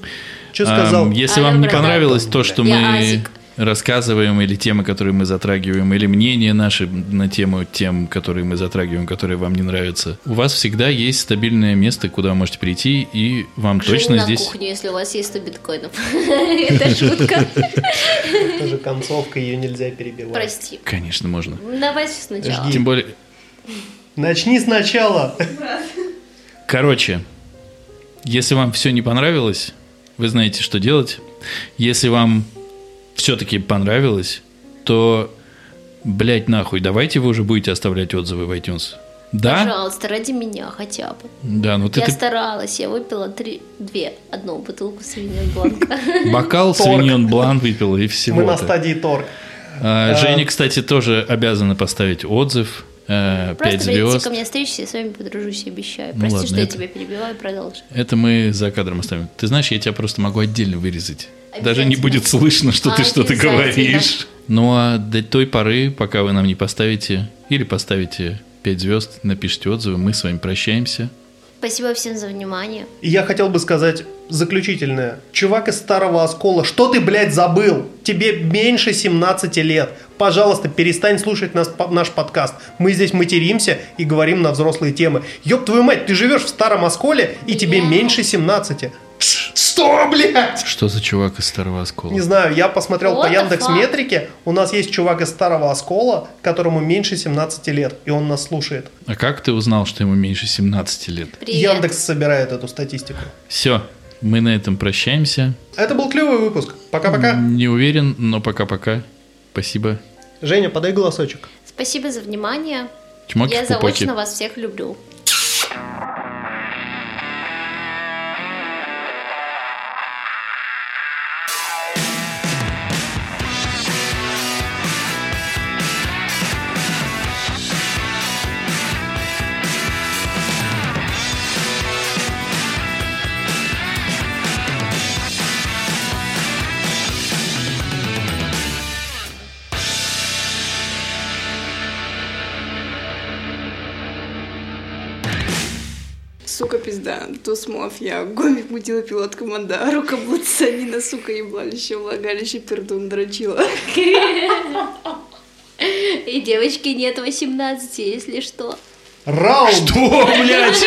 Что сказал? Если Алло, вам не понравилось то, что Я мы Азик. Рассказываем, или темы, которые мы затрагиваем, или мнения наши на тему тем, которые мы затрагиваем, которые вам не нравятся, у вас всегда есть стабильное место, куда вы можете прийти, и вам Жень точно на здесь... кухню, если у вас есть 100 биткоинов. [LAUGHS] Это шутка. Это же концовка, ее нельзя перебивать. Прости. Конечно, можно. Давайте сначала. Тем более... Начни сначала. Короче, если вам все не понравилось, вы знаете, что делать. Если вам все-таки понравилось, то, блять, нахуй, давайте вы уже будете оставлять отзывы в iTunes. Да? Пожалуйста, ради меня хотя бы. Да, ну ты, Я ты старалась, я выпила три, две, одну бутылку Савиньон Бланка. [LAUGHS] бокал. Свиньон Блан выпил и всего. Мы на стадии торг. А. Женя, кстати, тоже обязана поставить отзыв. Э, Пять Просто придите звезд. ко мне стричься, я с вами подружусь, обещаю. Ну Прости, ладно, что я это- тебя перебиваю, продолжи. Это мы за кадром оставим. Ты знаешь, я тебя просто могу отдельно вырезать. Даже не будет слышно, что ты что-то говоришь. Ну а до той поры, пока вы нам не поставите или поставите 5 звезд, напишите отзывы, мы с вами прощаемся. Спасибо всем за внимание. И я хотел бы сказать заключительное. Чувак из старого оскола, что ты, блядь, забыл? Тебе меньше 17 лет. Пожалуйста, перестань слушать нас, наш подкаст. Мы здесь материмся и говорим на взрослые темы. Ёб твою мать, ты живешь в старом осколе, и тебе меньше 17. Что, блядь? Что за чувак из Старого Оскола? Не знаю, я посмотрел по What the Яндекс Метрике. У нас есть чувак из старого оскола, которому меньше 17 лет, и он нас слушает. А как ты узнал, что ему меньше 17 лет? Привет. Яндекс собирает эту статистику. Все, мы на этом прощаемся. Это был клевый выпуск. Пока-пока. Не уверен, но пока-пока. Спасибо. Женя, подай голосочек. Спасибо за внимание. Чмоки я заочно вас всех люблю. Сука, пизда, туз мафия, гомик мутила пилот команда, рука санина, сука, еблалище, влагалище, пердун дрочила. И девочки нет 18, если что. Раунд! О, блядь!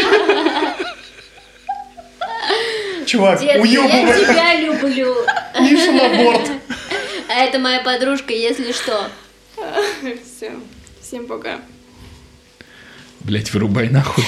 Чувак, я уебывай тебя люблю. Мишу на борт. А это моя подружка, если что. Все, всем пока. Блять, вырубай нахуй.